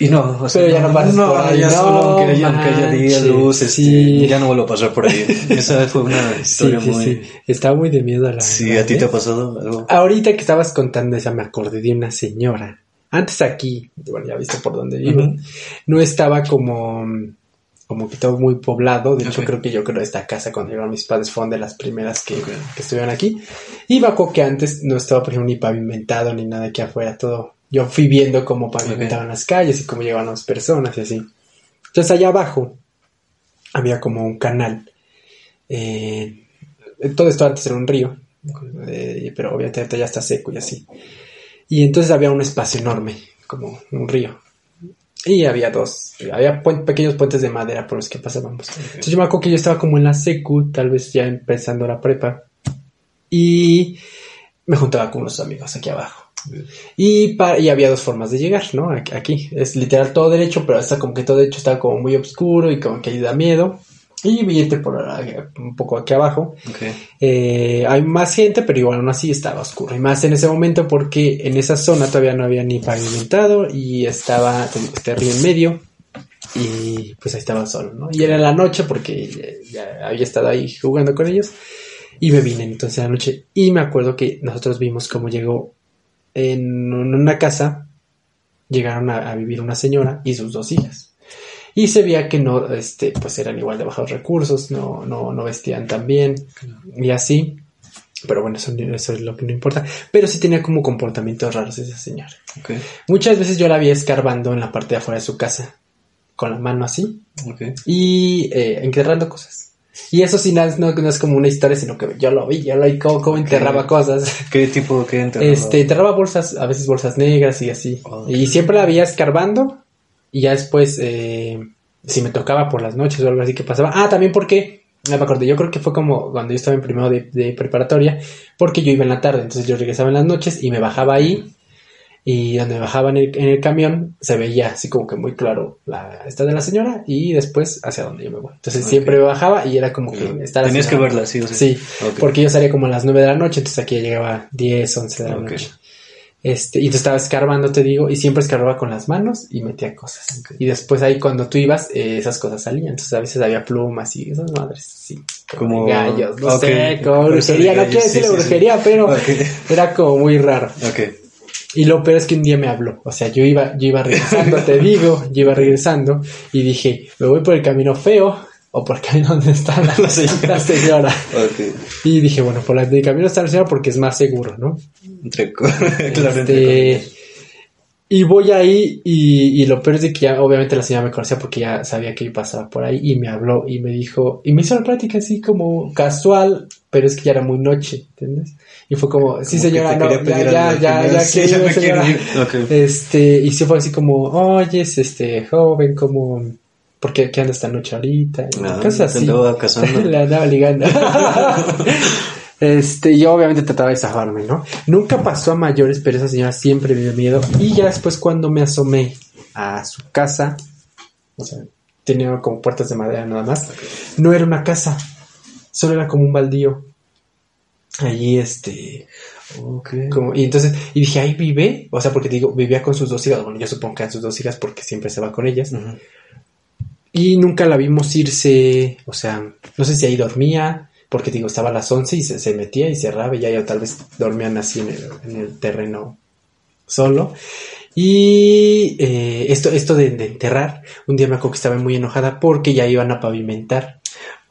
Y no, o sea, Pero ya no pasas por ahí, ya no solo aunque haya, aunque haya día, luz, este, sí. ya no vuelvo a pasar por ahí. Esa fue una historia sí, muy... sí. Está muy de miedo la Sí, verdad, ¿a ti ¿eh? te ha pasado algo? Ahorita que estabas contando esa, me acordé de una señora. Antes aquí, bueno, ya viste por dónde vivo, no estaba como, como que todo muy poblado. De hecho, creo que yo creo que esta casa cuando llegaron mis padres fueron de las primeras que, que estuvieron aquí. Y acuerdo que antes no estaba, por ejemplo, ni pavimentado ni nada aquí afuera, todo. Yo fui viendo cómo pavimentaban las calles y cómo llegaban las personas y así. Entonces allá abajo había como un canal. Eh, todo esto antes era un río, eh, pero obviamente ya está seco y así. Y entonces había un espacio enorme, como un río. Y había dos, había pequeños puentes de madera por los que pasábamos. Entonces yo me acuerdo que yo estaba como en la secu, tal vez ya empezando la prepa, y me juntaba con unos amigos aquí abajo. Y, pa- y había dos formas de llegar, ¿no? Aquí, aquí. es literal todo derecho, pero está como que todo derecho está como muy oscuro y como que ahí da miedo. Y irte por ahí, un poco aquí abajo. Eh, hay más gente, pero igual aún así estaba oscuro. Y más en ese momento porque en esa zona todavía no había ni pavimentado y estaba este río en medio. Y pues ahí estaba solo, ¿no? Y era la noche porque ya, ya había estado ahí jugando con ellos. Y me vine entonces a la noche. Y me acuerdo que nosotros vimos cómo llegó en una casa. Llegaron a, a vivir una señora y sus dos hijas. Y se veía que no, este, pues eran igual de bajos recursos, no, no, no vestían tan bien y así. Pero bueno, eso, eso es lo que no importa. Pero sí tenía como comportamientos raros esa señora. Ok. Muchas veces yo la vi escarbando en la parte de afuera de su casa, con la mano así, Ok. y eh, enterrando cosas. Y eso sí no, es- no, es como una historia, sino que yo lo vi, yo lo vi cómo, cómo enterraba cosas. ¿Qué tipo, qué enterraba? Este, enterraba bolsas, a veces bolsas negras y así. Ah, Y siempre la veía escarbando. Y ya después, eh, si me tocaba por las noches o algo así que pasaba. Ah, también porque, me acordé, yo creo que fue como cuando yo estaba en primero de, de preparatoria, porque yo iba en la tarde, entonces yo regresaba en las noches y me bajaba ahí. y donde bajaba en el, en el camión se veía así como que muy claro la esta de la señora y después hacia donde yo me voy. Entonces siempre bajaba y era como que está la Tenías que verla, sí o sí. Sí, porque yo salía como a las 9 de la noche, entonces aquí ya llegaba 10, 11 de la noche. Este, y tú estaba escarbando, te digo, y siempre escarbaba con las manos y metía cosas. Y después ahí cuando tú ibas, eh, esas cosas salían. Entonces a veces había plumas y esas madres, sí. Como- gallos, no sé, como brujería. No quiero sí, decirle sí, sí. brujería, pero era como muy raro. Y lo peor es que un día me habló. O sea, yo iba, yo iba regresando, te digo, yo iba regresando y dije, me voy por el camino feo o por el camino donde está la, La señora. la señora. Ok. Y dije, bueno, por el camino está la señora porque es más seguro, ¿no? Entre claro, Este, y voy ahí y, y lo peor es de que ya obviamente la señora me conocía porque ya sabía que yo pasaba por ahí y me habló y me dijo, y me hizo la plática así como casual, pero es que ya era muy noche, ¿entiendes? Y fue como, sí señora, no, ya, ya, ya, ya, sí, quiero ya me quiero señora. ir. Ok. Este, y sí fue así como, oyes, este, joven, como, ¿por qué, anda esta noche ahorita? Y Ah, cosas así. Le andaba ligando. este, yo obviamente trataba de zafarme, ¿no? Nunca pasó a mayores, pero esa señora siempre me dio miedo. Y ya después cuando me asomé a su casa, o sea, tenía como puertas de madera nada más, no era una casa, solo era como un baldío. Allí, este, Ok. como, y entonces, y dije, ahí vive, o sea, porque digo, vivía con sus dos hijas, bueno, yo supongo que eran sus dos hijas porque siempre se va con ellas, Ujú. Y nunca la vimos irse, o sea, no sé si ahí dormía, porque te digo, estaba a las 11 y se, se metía y cerraba y ya, tal vez dormían así en el, en el terreno solo. Y eh, esto, esto de, de enterrar, un día me acuerdo que estaba muy enojada porque ya iban a pavimentar.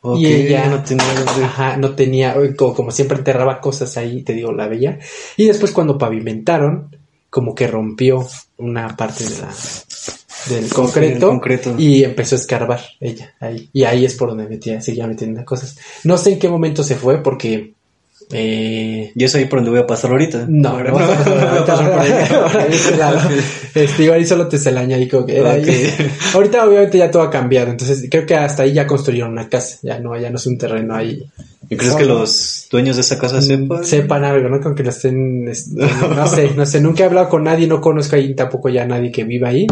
Ok, y ella no tenía Ajá, no tenía, como, como siempre enterraba cosas ahí, te digo, la veía. Y después cuando pavimentaron, como que rompió una parte de la, del concreto, y empezó a escarbar ella ahí. Y ahí es por donde metía, seguía metiendo cosas. No sé en qué momento se fue porque... Eh, ¿Y es ahí por donde voy a pasar ahorita? no, no, vas a pasar voy a pasar por ahí. Este, igual solo te se la añadí como que era ahí. Ok. Ahorita obviamente ya todo ha cambiado, entonces creo que hasta ahí ya construyeron una casa, ya no, ya no es un terreno ahí. ¿Y crees que los dueños de esa casa sepan? Sepan algo, ¿no? Con que lo estén, este, no sé, no sé, nunca he hablado con nadie, no conozco ahí tampoco ya nadie que viva ahí.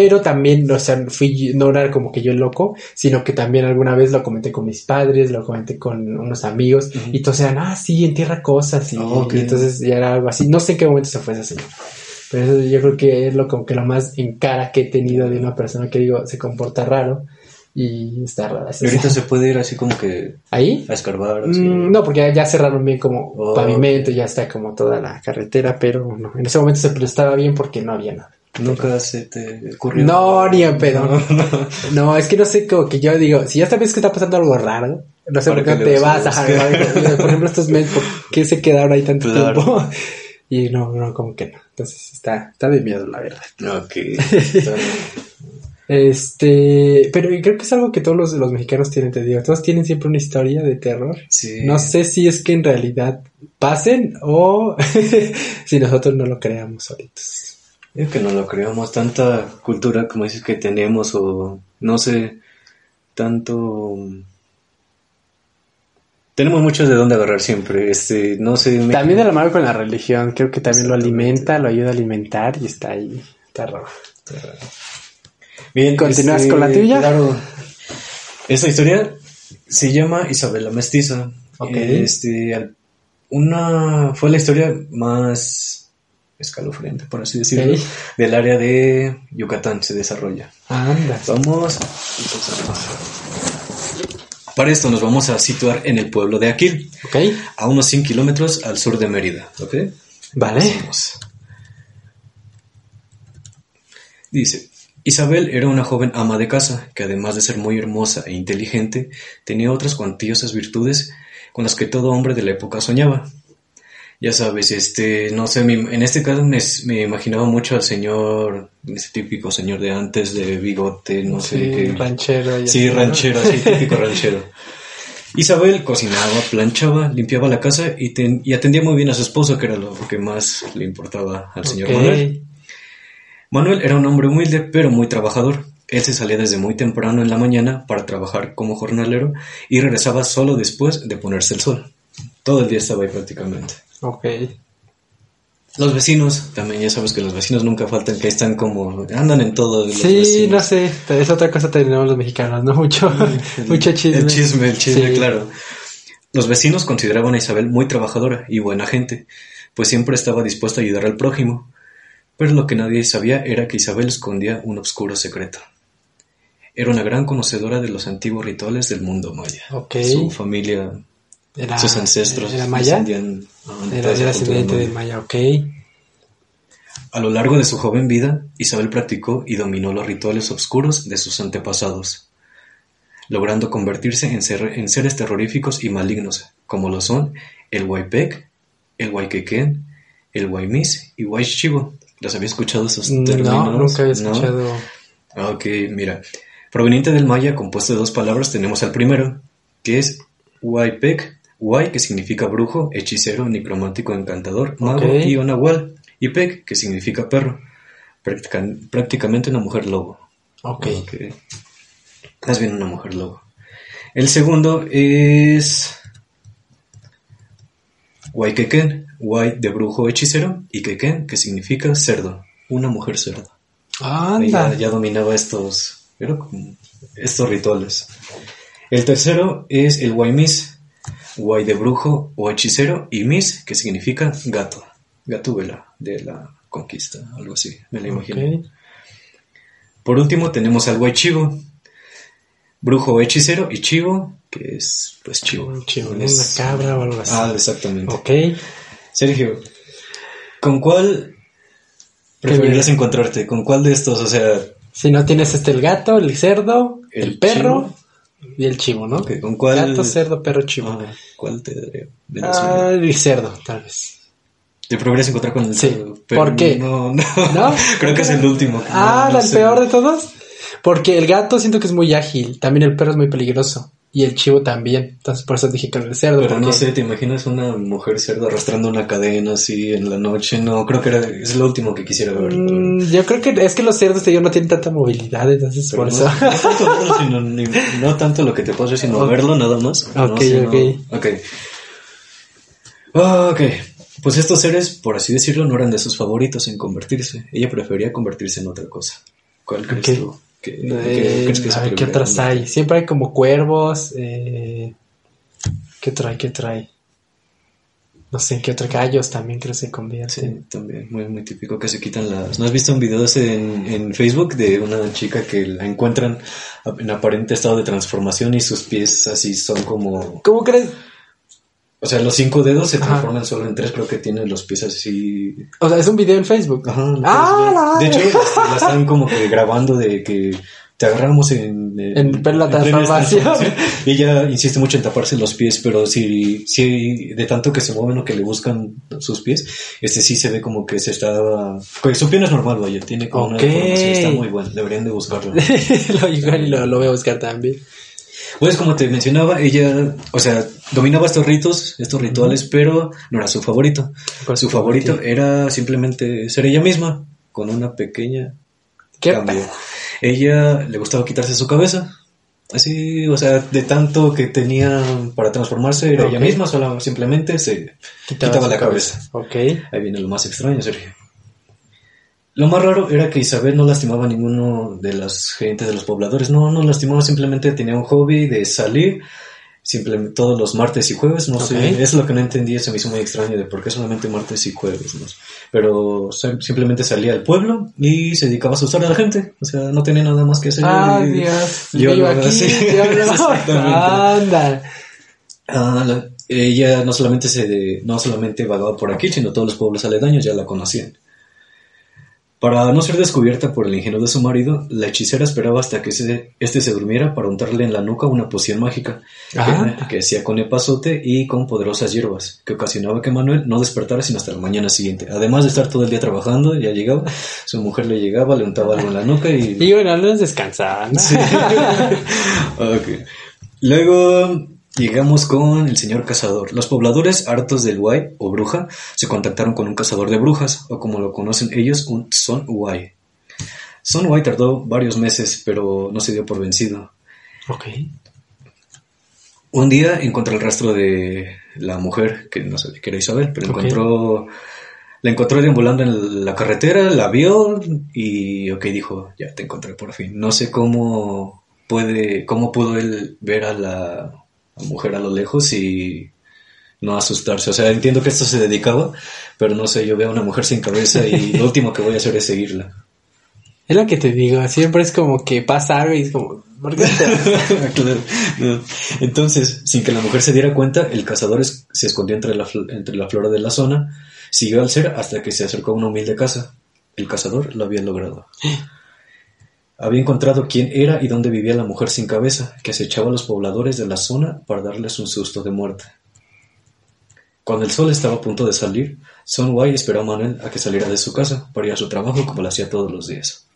Pero también, o sea, fui, no era como que yo loco, sino que también alguna vez lo comenté con mis padres, lo comenté con unos amigos, Ujú. y todos eran, ah, sí, entierra cosas, y, Oh, ok. y entonces ya era algo así. No sé en qué momento se fue esa señora. Pero eso yo creo que es lo como que lo más en cara que he tenido de una persona que digo, se comporta raro, y está rara. Y ahorita se puede ir así como que ¿Ahí? a escarbar. así. Mm, no, porque ya, ya cerraron bien como Oh, pavimento, ok. ya está como toda la carretera, pero no, en ese momento se prestaba bien porque no había nada. Nunca se te ocurrió. No, ni en pedo. No, es que no sé, como que yo digo, si ya sabes que está pasando algo raro, no sé ¿Para por qué te vas a buscar? Por ejemplo, estos meses, ¿por qué se quedaron ahí tanto Claro. tiempo? Y no, no, como que no. Entonces está, está de miedo, la verdad. Ok. Este, pero creo que es algo que todos los, los mexicanos tienen, te digo. Todos tienen siempre una historia de terror. Sí. No sé si es que en realidad pasen o si nosotros no lo creamos ahorita. Es que no lo creamos. Tanta cultura, como dices, que tenemos o no sé, tanto... Tenemos mucho de dónde agarrar siempre. Este, no sé. me- También de la mano con la religión, creo que también lo alimenta, lo ayuda a alimentar y está ahí. Está raro. Bien, ¿Continúas con la tuya? Claro. Esta historia se llama Isabel la Mestiza. Ok. Este, una fue la historia más escalofriante, por así decirlo, del área de Yucatán se desarrolla. Anda. Vamos. Para esto nos vamos a situar en el pueblo de Aquil, Ok. a unos 100 kilómetros al sur de Mérida. ¿Ok? Vale. Dice, Isabel era una joven ama de casa que además de ser muy hermosa e inteligente, tenía otras cuantiosas virtudes con las que todo hombre de la época soñaba. Ya sabes, este, no sé, me- en este caso me, me imaginaba mucho al señor, ese típico señor de antes, de bigote, no sé Sí, qué. ranchero. y Sí, ranchero, sí, típico ranchero. Isabel cocinaba, planchaba, limpiaba la casa y, ten- y atendía muy bien a su esposo, que era lo que más le importaba al señor Ok. Manuel. Manuel era un hombre humilde, pero muy trabajador. Él se salía desde muy temprano en la mañana para trabajar como jornalero y regresaba solo después de ponerse el sol. Todo el día estaba ahí prácticamente. Ok. Los vecinos, también ya sabes que los vecinos nunca faltan, que están como, andan en todo. los Sí, vecinos. no sé, es otra cosa que tenemos los mexicanos, ¿no? Mucho, mucho chisme. El chisme, el chisme, Sí. claro. Los vecinos consideraban a Isabel muy trabajadora y buena gente, pues siempre estaba dispuesta a ayudar al prójimo. Pero lo que nadie sabía era que Isabel escondía un oscuro secreto. Era una gran conocedora de los antiguos rituales del mundo maya. Ok. Su familia, Era, sus ancestros, ¿Era maya? Era, era ascendiente de maya. ok. A lo largo de su joven vida, Isabel practicó y dominó los rituales oscuros de sus antepasados, logrando convertirse en, ser- en seres terroríficos y malignos, como lo son el Waipek, el Waikeken, el Waimis y Waishivo. ¿Los había escuchado esos términos? No, nunca había ¿No? escuchado. Ah, Ok, mira. Proveniente del maya, compuesto de dos palabras, tenemos al primero, que es Waipek, Wai, que significa brujo, hechicero, necromántico, encantador, mago, Ok. y Onahual, y Pek, que significa perro, Práctica- prácticamente una mujer lobo. Ok. Ok. Más bien una mujer lobo. El segundo es Waikeken, Wai de brujo hechicero, y Keken, que significa cerdo, una mujer cerdo. Anda. Ella ya dominaba estos, estos rituales. El tercero es el Waimis, Wai de brujo o hechicero, y Mis, que significa gato, gatúbela de la conquista, algo así, me la imagino. Por último tenemos al Waichivo, brujo o hechicero, y chivo, que es pues chivo. Un chivo. Es- una cabra o algo así. Ah, exactamente. Ok. Sergio, ¿con cuál preferirías encontrarte? ¿Con cuál de estos? O sea, Si no tienes este el gato, el cerdo, el, El perro y el chivo, ¿no? ¿con cuál? Gato, cerdo, perro, chivo. Ah, ¿Cuál te daría? de Ah, el cerdo, tal vez. Te prefieres encontrar con el Sí. cerdo, ¿Por qué? No, no. ¿No? Creo que es el último. Ah, No, no ¿el sé. peor de todos? Porque el gato siento que es muy ágil, también el perro es muy peligroso y el chivo también. Entonces por eso dije con el cerdo. Pero no sé, ¿te imaginas una mujer cerdo arrastrando una cadena así en la noche? No, creo que era, es lo último que quisiera ver. Mm, yo creo que es que los cerdos te digo, no tienen tanta movilidad, entonces Pero por no, eso. no tanto verlo, sino ni- no tanto lo que te pasa, sino verlo nada más. Ok, no- ok. ok. Ok. Pues estos seres, por así decirlo, no eran de sus favoritos en convertirse. Ella prefería convertirse en otra cosa. ¿Cuál crees tú? ¿Qué, qué Eh, crees que a ver, ¿qué otras hay? Siempre hay como cuervos. Eh, ¿Qué trae? ¿Qué trae? No sé, ¿qué otro? Gallos también creo que se Sí, convierten. también, muy, muy típico que se quitan las... ¿No has visto un video en, en Facebook de una chica que la encuentran en aparente estado de transformación y sus pies así son como... ¿Cómo crees? O sea, los cinco dedos se Ajá. transforman solo en tres, creo que tienen los pies así... O sea, es un video en Facebook. Ajá, Ah, la de hecho, la, la están como que grabando de que te agarramos en... En plena plena transformación. Ella insiste mucho en taparse los pies, pero si, si de tanto que se mueven o que le buscan sus pies, este sí se ve como que se está... Su pie no es normal, vaya, tiene como Ok. una está muy bueno, deberían de buscarlo. lo igual y lo, lo voy a buscar también. Pues como te mencionaba, ella, o sea, dominaba estos ritos, estos rituales, pero no era su favorito. ¿Cuál es Su favorito era simplemente ser ella misma, con una pequeña ¿Qué? cambio. Ella le gustaba quitarse su cabeza. Así, o sea, de tanto que tenía para transformarse, era ella misma, solo simplemente se quitaba, la cabeza. Ok. Ahí viene lo más extraño, Sergio. Lo más raro era que Isabel no lastimaba a ninguno de las gentes de los pobladores. No, no lastimaba, simplemente tenía un hobby de salir simplemente todos los martes y jueves. No sé, es lo que no entendía, se me hizo muy extraño de por qué solamente martes y jueves. ¿no? Pero sim- simplemente salía al pueblo y se dedicaba a asustar a la gente. O sea, no tenía nada más que hacer. Ah, Y- Dios. yo Vivo aquí. sí, yo lo- exactamente. Anda. Ah, la- ella no solamente se de- no solamente vagaba por aquí, sino todos los pueblos aledaños ya la conocían. Para no ser descubierta por el ingenio de su marido, la hechicera esperaba hasta que se- este se durmiera para untarle en la nuca una poción mágica Ah. que, hacía con epazote y con poderosas hierbas, que ocasionaba que Manuel no despertara sino hasta la mañana siguiente. Además de estar todo el día trabajando, ya llegaba, su mujer le llegaba, le untaba algo en la nuca y Y bueno, no es descansar. ¿no? Sí. Ok. Luego llegamos con el señor cazador. Los pobladores hartos del Huay o bruja se contactaron con un cazador de brujas, o como lo conocen ellos, un Son Huay. Son Huay tardó varios meses, pero no se dio por vencido. Ok. Un día encontró el rastro de la mujer, que no sabía que era Isabel, pero Ok. encontró La encontró deambulando en la carretera, la vio y, ok, dijo, ya te encontré por fin. No sé cómo puede, cómo pudo él ver a la mujer a lo lejos y no asustarse. O sea, entiendo que esto se dedicaba, pero no sé, yo veo a una mujer sin cabeza y lo último que voy a hacer es seguirla. Es lo que te digo, siempre es como que pasa algo y es como, ¿por qué te- Claro, no. Entonces, sin que la mujer se diera cuenta, el cazador es- se escondió entre la, entre la flora de la zona, siguió al ser hasta que se acercó a una humilde casa. El cazador lo había logrado. Había encontrado quién era y dónde vivía la mujer sin cabeza, que acechaba a los pobladores de la zona para darles un susto de muerte. Cuando el sol estaba a punto de salir, Son Wai esperó a Manuel a que saliera de su casa para ir a su trabajo como lo hacía todos los días.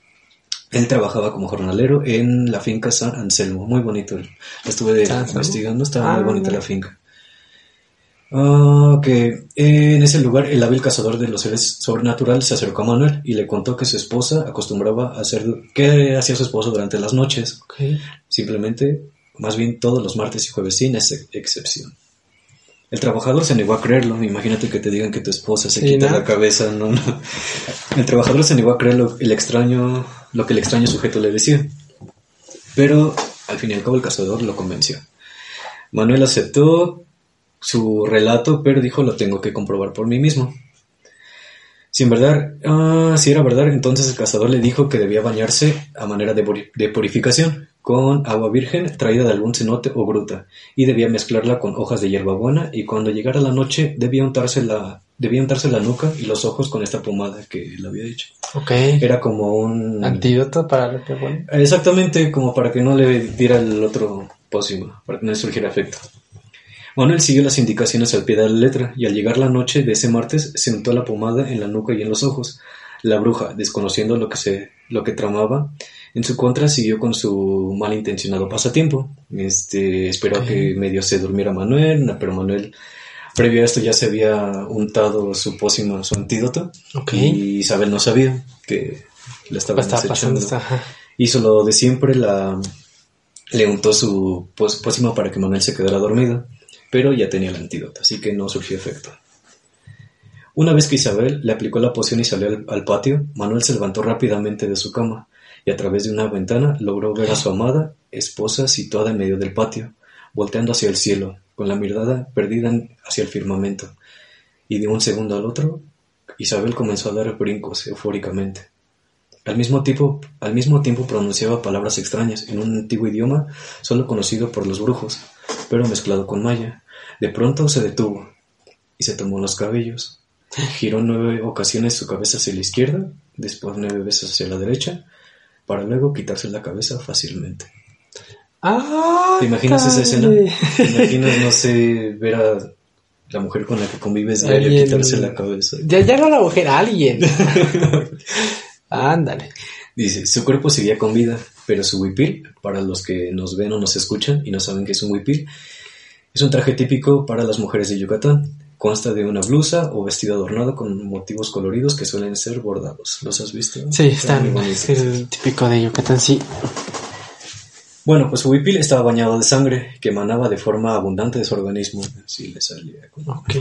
Él trabajaba como jornalero en la finca San Anselmo, muy bonito. La estuve investigando, estaba Ah, muy bonita mira. la finca. Ah, ok. En ese lugar, el hábil cazador de los seres sobrenaturales se acercó a Manuel y le contó que su esposa acostumbraba a hacer... ¿Qué hacía su esposo durante las noches? Ok. Simplemente, más bien todos los martes y jueves sin ex- excepción. El trabajador se negó a creerlo. Imagínate que te digan que tu esposa se quita ¿no? la cabeza. No, no. El trabajador se negó a creer lo, el extraño, lo que el extraño sujeto le decía. Pero al fin y al cabo el cazador lo convenció. Manuel aceptó su relato, pero dijo lo tengo que comprobar por mí mismo. Si en verdad, ah, si era verdad, entonces el cazador le dijo que debía bañarse a manera de, de purificación con agua virgen traída de algún cenote o gruta y debía mezclarla con hojas de hierbabuena y cuando llegara la noche debía untarse la, debía untarse la nuca y los ojos con esta pomada que le había dicho. Ok. Era como un... Antídoto para lo que. Exactamente, como para que no le diera el otro pócimo, para que no le surgiera efecto. Manuel siguió las indicaciones al pie de la letra y al llegar la noche de ese martes se untó la pomada en la nuca y en los ojos. La bruja, desconociendo lo que se, lo que tramaba, en su contra siguió con su malintencionado pasatiempo. Este, esperó que medio se durmiera Manuel, pero Manuel, previo a esto ya se había untado su pócimo, su antídoto, y Isabel no sabía que Pues estaba pasando esta. hizo lo de siempre, la, le untó su pócima para que Manuel se quedara dormido, pero ya tenía el antídoto, así que no surgió efecto. Una vez que Isabel le aplicó la poción y salió al, al patio, Manuel se levantó rápidamente de su cama y a través de una ventana logró ver a su amada esposa situada en medio del patio, volteando hacia el cielo, con la mirada perdida hacia el firmamento. Y de un segundo al otro, Isabel comenzó a dar brincos eufóricamente. Al mismo, tiempo, al mismo tiempo pronunciaba palabras extrañas en un antiguo idioma solo conocido por los brujos, pero mezclado con maya. De pronto se detuvo y se tomó los cabellos. Giró nueve ocasiones su cabeza hacia la izquierda, después nueve veces hacia la derecha, para luego quitarse la cabeza fácilmente. ¡Ah! ¿Te imaginas esa escena? ¿Te imaginas, no sé, ver a la mujer con la que convives diario quitarse la cabeza? Ya, ya no la mujer, alguien. Ándale. Dice, su cuerpo seguía con vida, pero su huipil, para los que nos ven o nos escuchan y no saben qué es un huipil, es un traje típico para las mujeres de Yucatán. Consta de una blusa o vestido adornado con motivos coloridos que suelen ser bordados. ¿Los has visto? Sí, están. Es el típico de Yucatán, sí. Bueno, pues su huipil estaba bañado de sangre que emanaba de forma abundante de su organismo. Así le salía. como- Ok.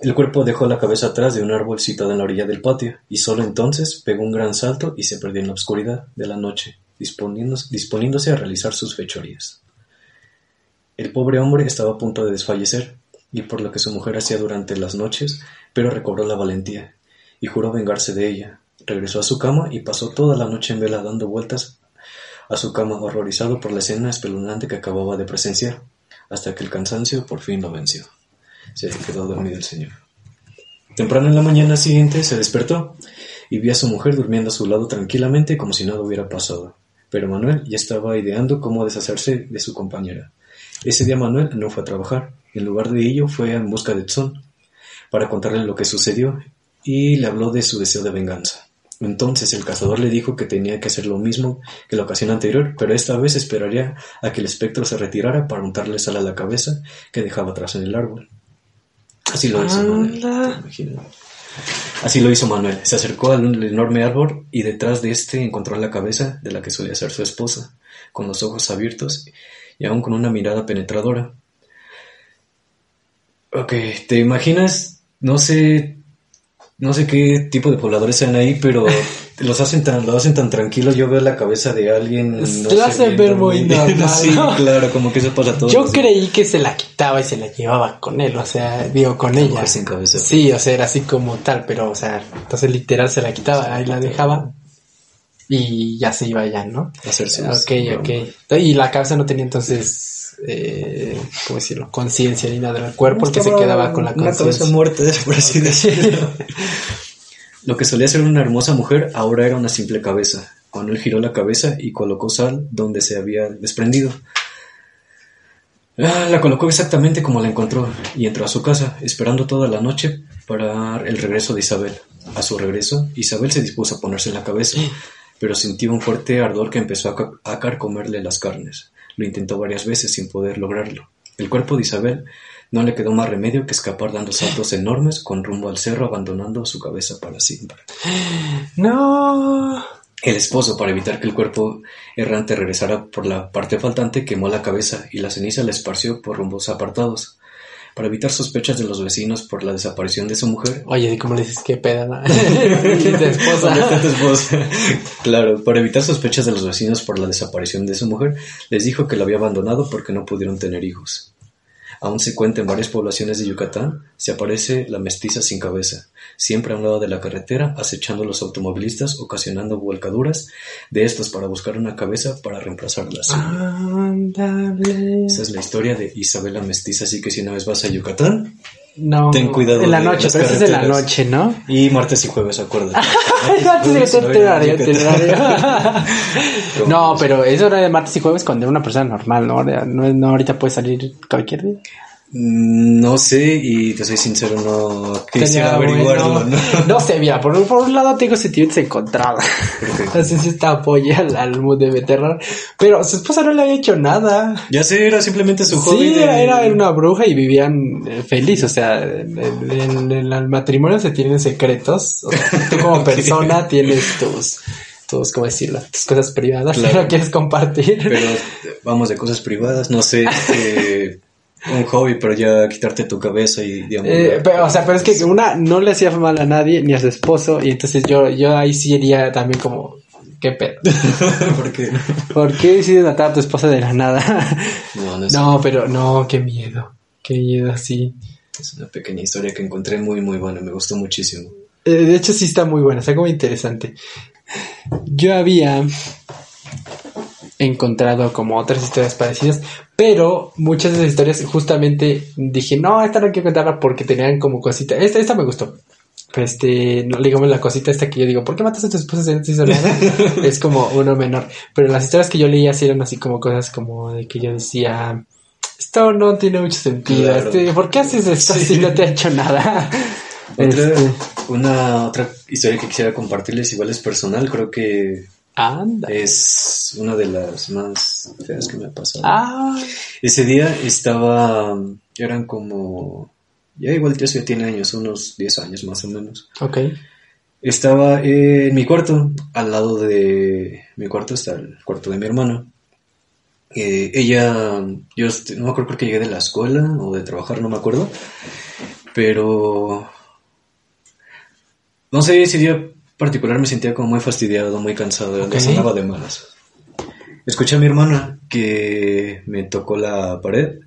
El cuerpo dejó la cabeza atrás de un árbol situado en la orilla del patio, y solo entonces pegó un gran salto y se perdió en la oscuridad de la noche, disponiéndose, disponiéndose a realizar sus fechorías. El pobre hombre estaba a punto de desfallecer, y por lo que su mujer hacía durante las noches, pero recobró la valentía, y juró vengarse de ella. Regresó a su cama y pasó toda la noche en vela dando vueltas a su cama horrorizado por la escena espeluznante que acababa de presenciar, hasta que el cansancio por fin lo venció. Se quedó dormido el señor. Temprano en la mañana siguiente se despertó y vio a su mujer durmiendo a su lado tranquilamente como si nada hubiera pasado. Pero Manuel ya estaba ideando cómo deshacerse de su compañera. Ese día Manuel no fue a trabajar. En lugar de ello fue en busca de Tzon para contarle lo que sucedió y le habló de su deseo de venganza. Entonces el cazador le dijo que tenía que hacer lo mismo que la ocasión anterior, pero esta vez esperaría a que el espectro se retirara para untarle sal a la cabeza que dejaba atrás en el árbol. Así lo hizo Manuel. Así lo hizo Manuel. Se acercó al enorme árbol y detrás de este encontró la cabeza de la que solía ser su esposa, con los ojos abiertos y aún con una mirada penetradora. Ok, ¿te imaginas? No sé no sé qué tipo de pobladores sean ahí, pero los hacen tan, lo hacen tan tranquilo. Yo veo la cabeza de alguien. Lo sé, hacen ver muy normal, Sí, ¿no? claro, como que eso pasa todo. Yo creí que se la quitaba y se la llevaba con él, o sea, digo, con ella. mujer sin cabeza. Sí, o sea, era así como tal, pero, o sea, entonces literal se la quitaba, ahí la dejaba y ya se iba ya, ¿no? Hacerse Ok, ok. Y la cabeza no tenía entonces, eh, ¿cómo decirlo? Conciencia ni nada del cuerpo, el que se quedaba con la Una cabeza conciencia. muerta, por así decirlo. Lo que solía ser una hermosa mujer ahora era una simple cabeza. Él giró la cabeza y colocó sal donde se había desprendido. Ah, la colocó exactamente como la encontró y entró a su casa, esperando toda la noche para el regreso de Isabel. A su regreso, Isabel se dispuso a ponerse en la cabeza, pero sintió un fuerte ardor que empezó a, a carcomerle las carnes. Lo intentó varias veces sin poder lograrlo. El cuerpo de Isabel no le quedó más remedio que escapar dando saltos enormes con rumbo al cerro, abandonando su cabeza para siempre. No. El esposo, para evitar que el cuerpo errante regresara por la parte faltante, quemó la cabeza y la ceniza la esparció por rumbos apartados. Para evitar sospechas de los vecinos por la desaparición de su mujer, Oye, ¿y cómo le dices qué peda? no? Esposa. ¿Dónde está tu esposa? claro, para evitar sospechas de los vecinos por la desaparición de su mujer, les dijo que la había abandonado porque no pudieron tener hijos. Aún se cuenta en varias poblaciones de Yucatán, se aparece la mestiza sin cabeza, siempre a un lado de la carretera, acechando a los automovilistas, ocasionando vuelcaduras de estos para buscar una cabeza para reemplazarla. Ándale. Esa es la historia de Isabela Mestiza, así que si una vez vas a Yucatán, No. Ten cuidado En la noche, pero es de la noche, ¿no? y martes y jueves, acuérdate. No pero es hora de martes y jueves cuando una persona normal, No, no ahorita puede salir cualquier día. Mm, No sé, y te soy sincero, no quisiera averiguarlo, bueno. ¿no? No sé, mira, por, por un lado tengo sentimientos encontrados. Sí está apoya al, al mood de terror. Pero su esposa no le había hecho nada. Ya sé, era simplemente su hobby. Sí, de- era, era una bruja y vivían eh, feliz. O sea, en, en- en el matrimonio se tienen secretos. O sea, tú como persona tienes tus, tus, ¿cómo decirlo? Tus cosas privadas Claro. que no quieres compartir. Pero vamos de cosas privadas, no sé, este, un hobby, pero ya quitarte tu cabeza y digamos. Eh, pero, o sea, pero es que una no le hacía mal a nadie, ni a su esposo, y entonces yo, yo ahí sí iría también como, ¿qué pedo? porque ¿Por qué decides matar a tu esposa de la nada? no, no es, No, pero no, qué miedo, qué miedo, sí. es una pequeña historia que encontré muy muy buena, me gustó muchísimo. Eh, de hecho sí está muy buena, está como interesante. Yo había encontrado como otras historias parecidas, pero muchas de esas historias justamente dije, no, esta no quiero contarla porque tenían como cosita. Esta, esta me gustó. Este, no, digamos la cosita esta que yo digo, ¿por qué matas a tu esposa si no te hizo nada? es como uno menor. Pero las historias que yo leía sí eran así como cosas como de que yo decía, esto no tiene mucho sentido. Claro. Este, ¿Por qué haces esto Sí. si no te ha hecho nada? Otra, Este, una otra historia que quisiera compartirles, igual es personal, creo que anda. es una de las más feas que me ha pasado. Ah, Ese día estaba, eran como, ya igual ya se tiene años, unos 10 años más o menos. ok. Estaba en mi cuarto, al lado de mi cuarto está el cuarto de mi hermano. Eh, ella, yo no me acuerdo, creo que llegué de la escuela o de trabajar, no me acuerdo. Pero, no sé, ese día particular me sentía como muy fastidiado, muy cansado, Ok. okay. andaba de malas. Escuché a mi hermana que me tocó la pared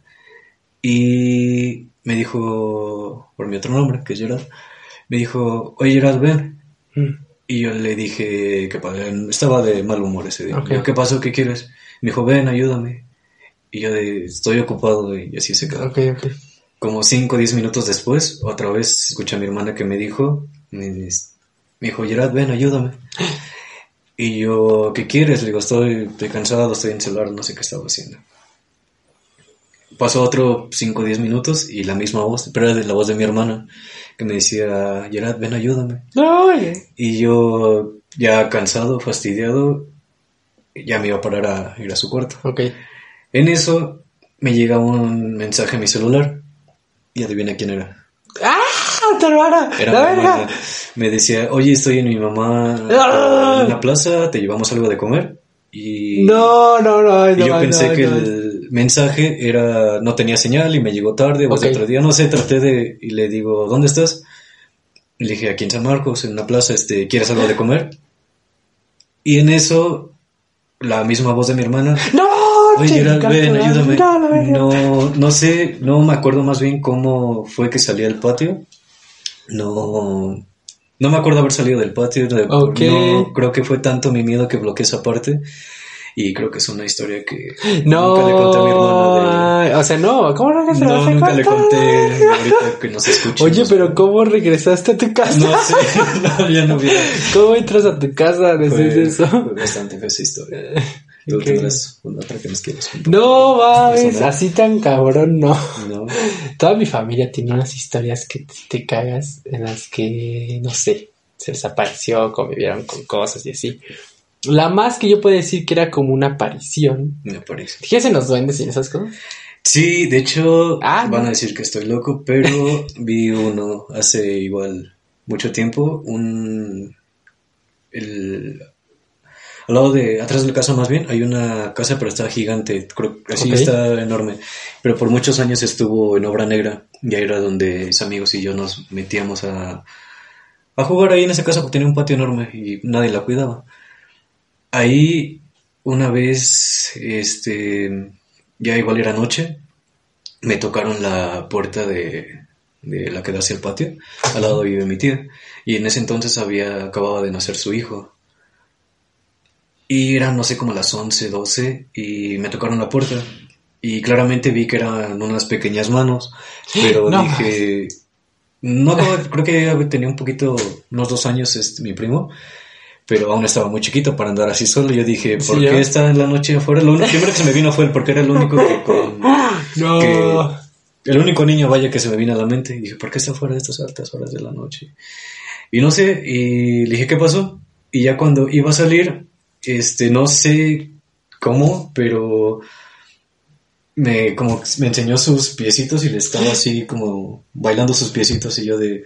y me dijo, por mi otro nombre, que es Gerard, me dijo, oye Gerard, ven. Mm. Y yo le dije que estaba de mal humor ese día. Ok. Yo, ¿Qué pasó? ¿Qué quieres? Me dijo, ven, ayúdame. Y yo de, estoy ocupado y así se quedó. Ok, ok. Como 5 o 10 minutos después, otra vez escuché a mi hermana que me dijo, me, dijo, Gerard, ven, ayúdame. Y yo, ¿qué quieres? Le digo, estoy, estoy cansado, estoy en el celular, no sé qué estaba haciendo. Pasó otro 5 o 10 minutos y la misma voz, pero era de la voz de mi hermana, que me decía, Gerard, ven, ayúdame. No, oye. Y yo, ya cansado, fastidiado, ya me iba a parar a ir a su cuarto. Ok. En eso me llega un mensaje a mi celular y adivina quién era. ¡Ah! Era ¡La verga! Me decía, oye, estoy en mi mamá ¡Ah! en la plaza, te llevamos algo de comer. Y, No, no, no. y no, yo pensé no, que no. el mensaje era, no tenía señal y me llegó tarde, o Ok. otro día, no sé, traté de, y le digo, ¿dónde estás? Le dije, aquí en San Marcos, en una plaza, este, ¿quieres algo de comer? Y en eso, la misma voz de mi hermana, ¡No! Oye, ven, ayúdame. No, no sé, no me acuerdo más bien cómo fue que salí al patio. No, no me acuerdo haber salido del patio. de- Ok. No, creo que fue tanto mi miedo que bloqueé esa parte. Y creo que es una historia que No, nunca le conté a mi hermana. ay, o sea, no, ¿cómo no que De... se No, nunca le conté ahorita que nos escuche. Oye, pero ¿cómo regresaste a tu casa? No sé, no, ya no vi. ¿Cómo entras a tu casa decir Fue, eso? fue bastante fea esa historia. Tú tendrás una otra que nos contar. No mames, así tan cabrón, no. No. Toda mi familia tiene unas historias que te, te cagas en las que, no sé, se desapareció, convivieron con cosas y así. La más que yo puedo decir que era como una aparición. Me parece. Fíjense en los duendes y esas cosas. Sí, de hecho, Ah, van no. a decir que estoy loco, pero vi uno hace igual mucho tiempo, un... El, al lado de, atrás de la casa más bien, hay una casa, pero está gigante, creo, así Ok. está enorme, pero por muchos años estuvo en obra negra, y ahí era donde mis amigos y yo nos metíamos a, a jugar ahí en esa casa porque tenía un patio enorme y nadie la cuidaba. Ahí una vez, este, ya igual era noche, me tocaron la puerta de, de la que da hacia el patio, al lado vive mi tía, y en ese entonces había, acababa de nacer su hijo. Y eran, no sé, como las 11, 12, y me tocaron la puerta. Y claramente vi que eran unas pequeñas manos, pero No dije, no, creo que tenía un poquito, unos dos años este, mi primo, pero aún estaba muy chiquito para andar así solo. Yo dije, ¿por Sí, qué está en la noche afuera? Lo único- primero que se me vino fue él, porque era el único que con... No. que- el único niño, vaya, que se me vino a la mente. Y dije, ¿por qué está fuera de estas altas horas de la noche? Y no sé, y le dije, ¿qué pasó? Y ya cuando iba a salir, este, no sé cómo, pero me, como, me enseñó sus piecitos y le estaba así como bailando sus piecitos y yo de...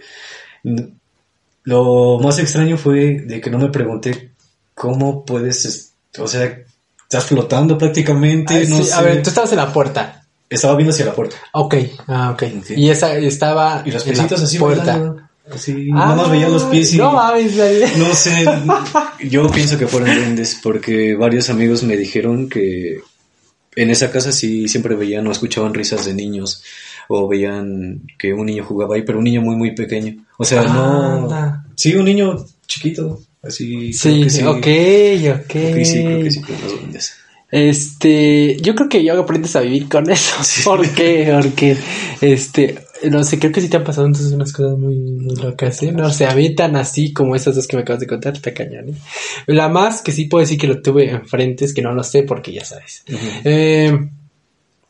Lo más extraño fue de que no me pregunté cómo puedes, es- o sea, estás flotando prácticamente, Ay, no sí, sé. A ver, tú estabas en la puerta. Estaba viendo hacia la puerta. Ok, ah, ok. Y esa estaba Y los piecitos así puerta. bailando. Así, Ah, nada más veía los pies y... No mames, No sé, yo pienso que fueron duendes porque varios amigos me dijeron que en esa casa sí siempre veían o escuchaban risas de niños o veían que un niño jugaba ahí, pero un niño muy muy pequeño. O sea, no... Anda. Sí, un niño chiquito, así... Sí, sí. ok, ok. Creo que sí, creo que sí, los duendes. Este, yo creo que ya aprendes a vivir con eso. ¿Por qué? Porque, este, no sé, creo que sí te han pasado entonces unas cosas muy, muy locas, ¿eh? No sé, a mí tan así como esas dos que me acabas de contar, está cañón, ¿eh? La más que sí puedo decir que lo tuve enfrente es que no lo sé porque ya sabes. Eh,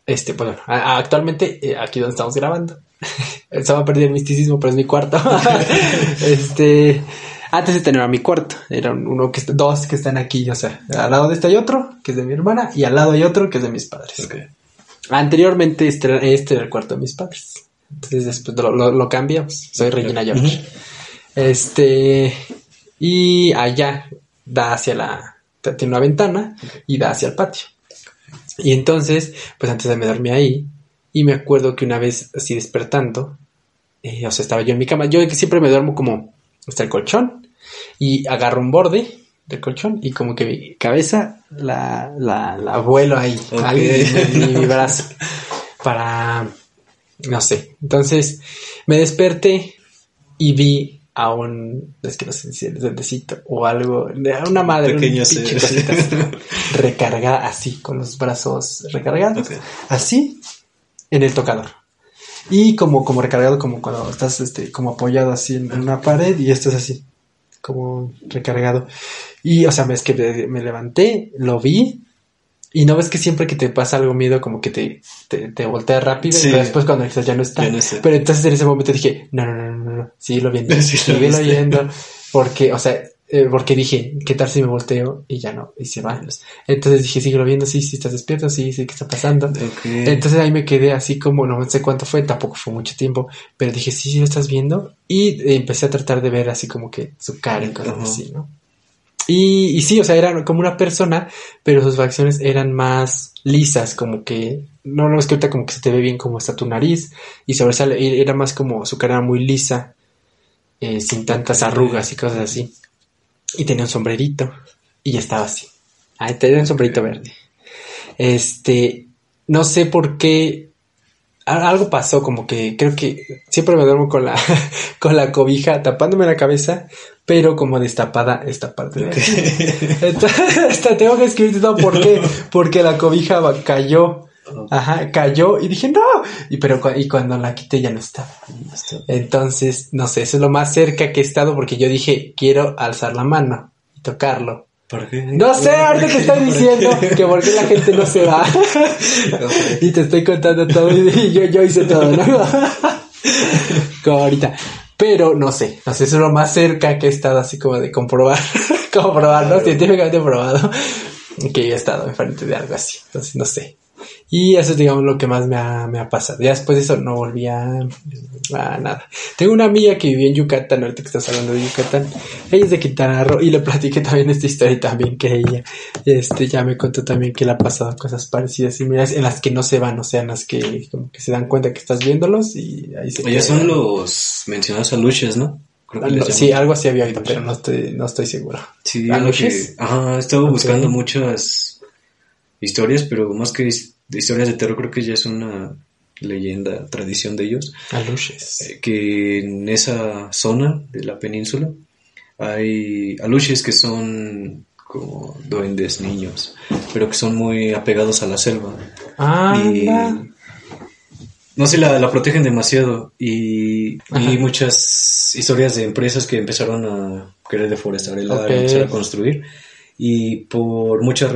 este, bueno, a- a- actualmente aquí donde estamos grabando. Se va a perder el misticismo, pero es mi cuarto. este, antes de tener a mi cuarto, eran uno que dos que están aquí, o sea, al lado de este hay otro que es de mi hermana y al lado hay otro que es de mis padres. Anteriormente este, este era el cuarto de mis padres. Entonces después lo, lo- lo cambiamos. Soy Regina George. Este, y allá da hacia la, tiene una ventana y da hacia el patio. Y entonces, pues antes me dormí ahí y me acuerdo que una vez así despertando, eh, o sea, estaba yo en mi cama, yo siempre me duermo como hasta el colchón y agarro un borde del colchón y como que mi cabeza la, la, la vuelo ahí, Ok. ahí en, en mi brazo para, no sé, entonces me desperté y vi a un, es que no sé si duendecito o algo, a una madre, Pequeño cosita recargada así, con los brazos recargados, así, en el tocador. Y como, como recargado, como cuando estás este, como apoyado así en, en una pared y estás así, como recargado. Y, o sea, es que me, me levanté, lo vi, y no ves que siempre que te pasa algo miedo, como que te, te, te voltea rápido, Sí. y después cuando dices ya no está. No está. Pero entonces en ese momento dije, no, no, no, no, no, síguelo viendo, Sí, lo síguelo viendo, porque, o sea, eh, porque dije, ¿qué tal si me volteo? Y ya no, y se va. Entonces dije, síguelo viendo, sí, sí, estás despierto, sí, sí, ¿qué está pasando? Ok. Entonces ahí me quedé así como, no sé cuánto fue, tampoco fue mucho tiempo, pero dije, sí, sí, lo estás viendo. Y empecé a tratar de ver así como que su cara y cosas Ajá. así, ¿no? Y, y sí, o sea, era como una persona, pero sus facciones eran más lisas, como que, no, no es que ahorita como que se te ve bien como está tu nariz, y sobresale, era más como su cara muy lisa. eh, sin tantas arrugas y cosas así. Y tenía un sombrerito y estaba así. Ah, tenía un sombrerito verde. Este, no sé por qué algo pasó, como que creo que siempre me duermo con la, con la cobija tapándome la cabeza, pero como destapada esta parte de esta- tengo que escribir todo por qué, porque la cobija cayó, ajá, cayó y dije no, y pero cu- y cuando la quité ya no estaba. Entonces, no sé, eso es lo más cerca que he estado porque yo dije quiero alzar la mano y tocarlo. No sé, ahorita te estoy diciendo que por qué la gente no se va. y te estoy contando todo y yo, yo hice todo, ¿no? como ahorita. Pero no sé, no sé, eso es lo más cerca que he estado así como de comprobar, comprobar, ¿no? Científicamente probado que he estado enfrente de algo así. Entonces, no sé. Y eso es, digamos, lo que más me ha, me ha pasado. Ya después de eso no volví a, a nada. Tengo una amiga que vivía en Yucatán, ahorita que estás hablando de Yucatán. Ella es de Quintana Roo y le platiqué también esta historia y también que ella, este, ya me contó también que le ha pasado cosas parecidas y miras en las que no se van, o sea, en las que como que se dan cuenta que estás viéndolos y ahí se Oye, son los mencionados aluches, ¿no? Ah, no, sí, algo así había oído, pero no estoy, no estoy seguro. Sí, lo que- ajá, he estado buscando muchas historias, pero más que de historias de terror, creo que ya es una leyenda, tradición de ellos, Aluches. eh, que en esa zona de la península hay aluches que son como duendes niños, pero que son muy apegados a la selva. Ah, y no sé, la, la protegen demasiado y vi muchas historias de empresas que empezaron a querer deforestar el área, Ok. empezar a construir y por muchas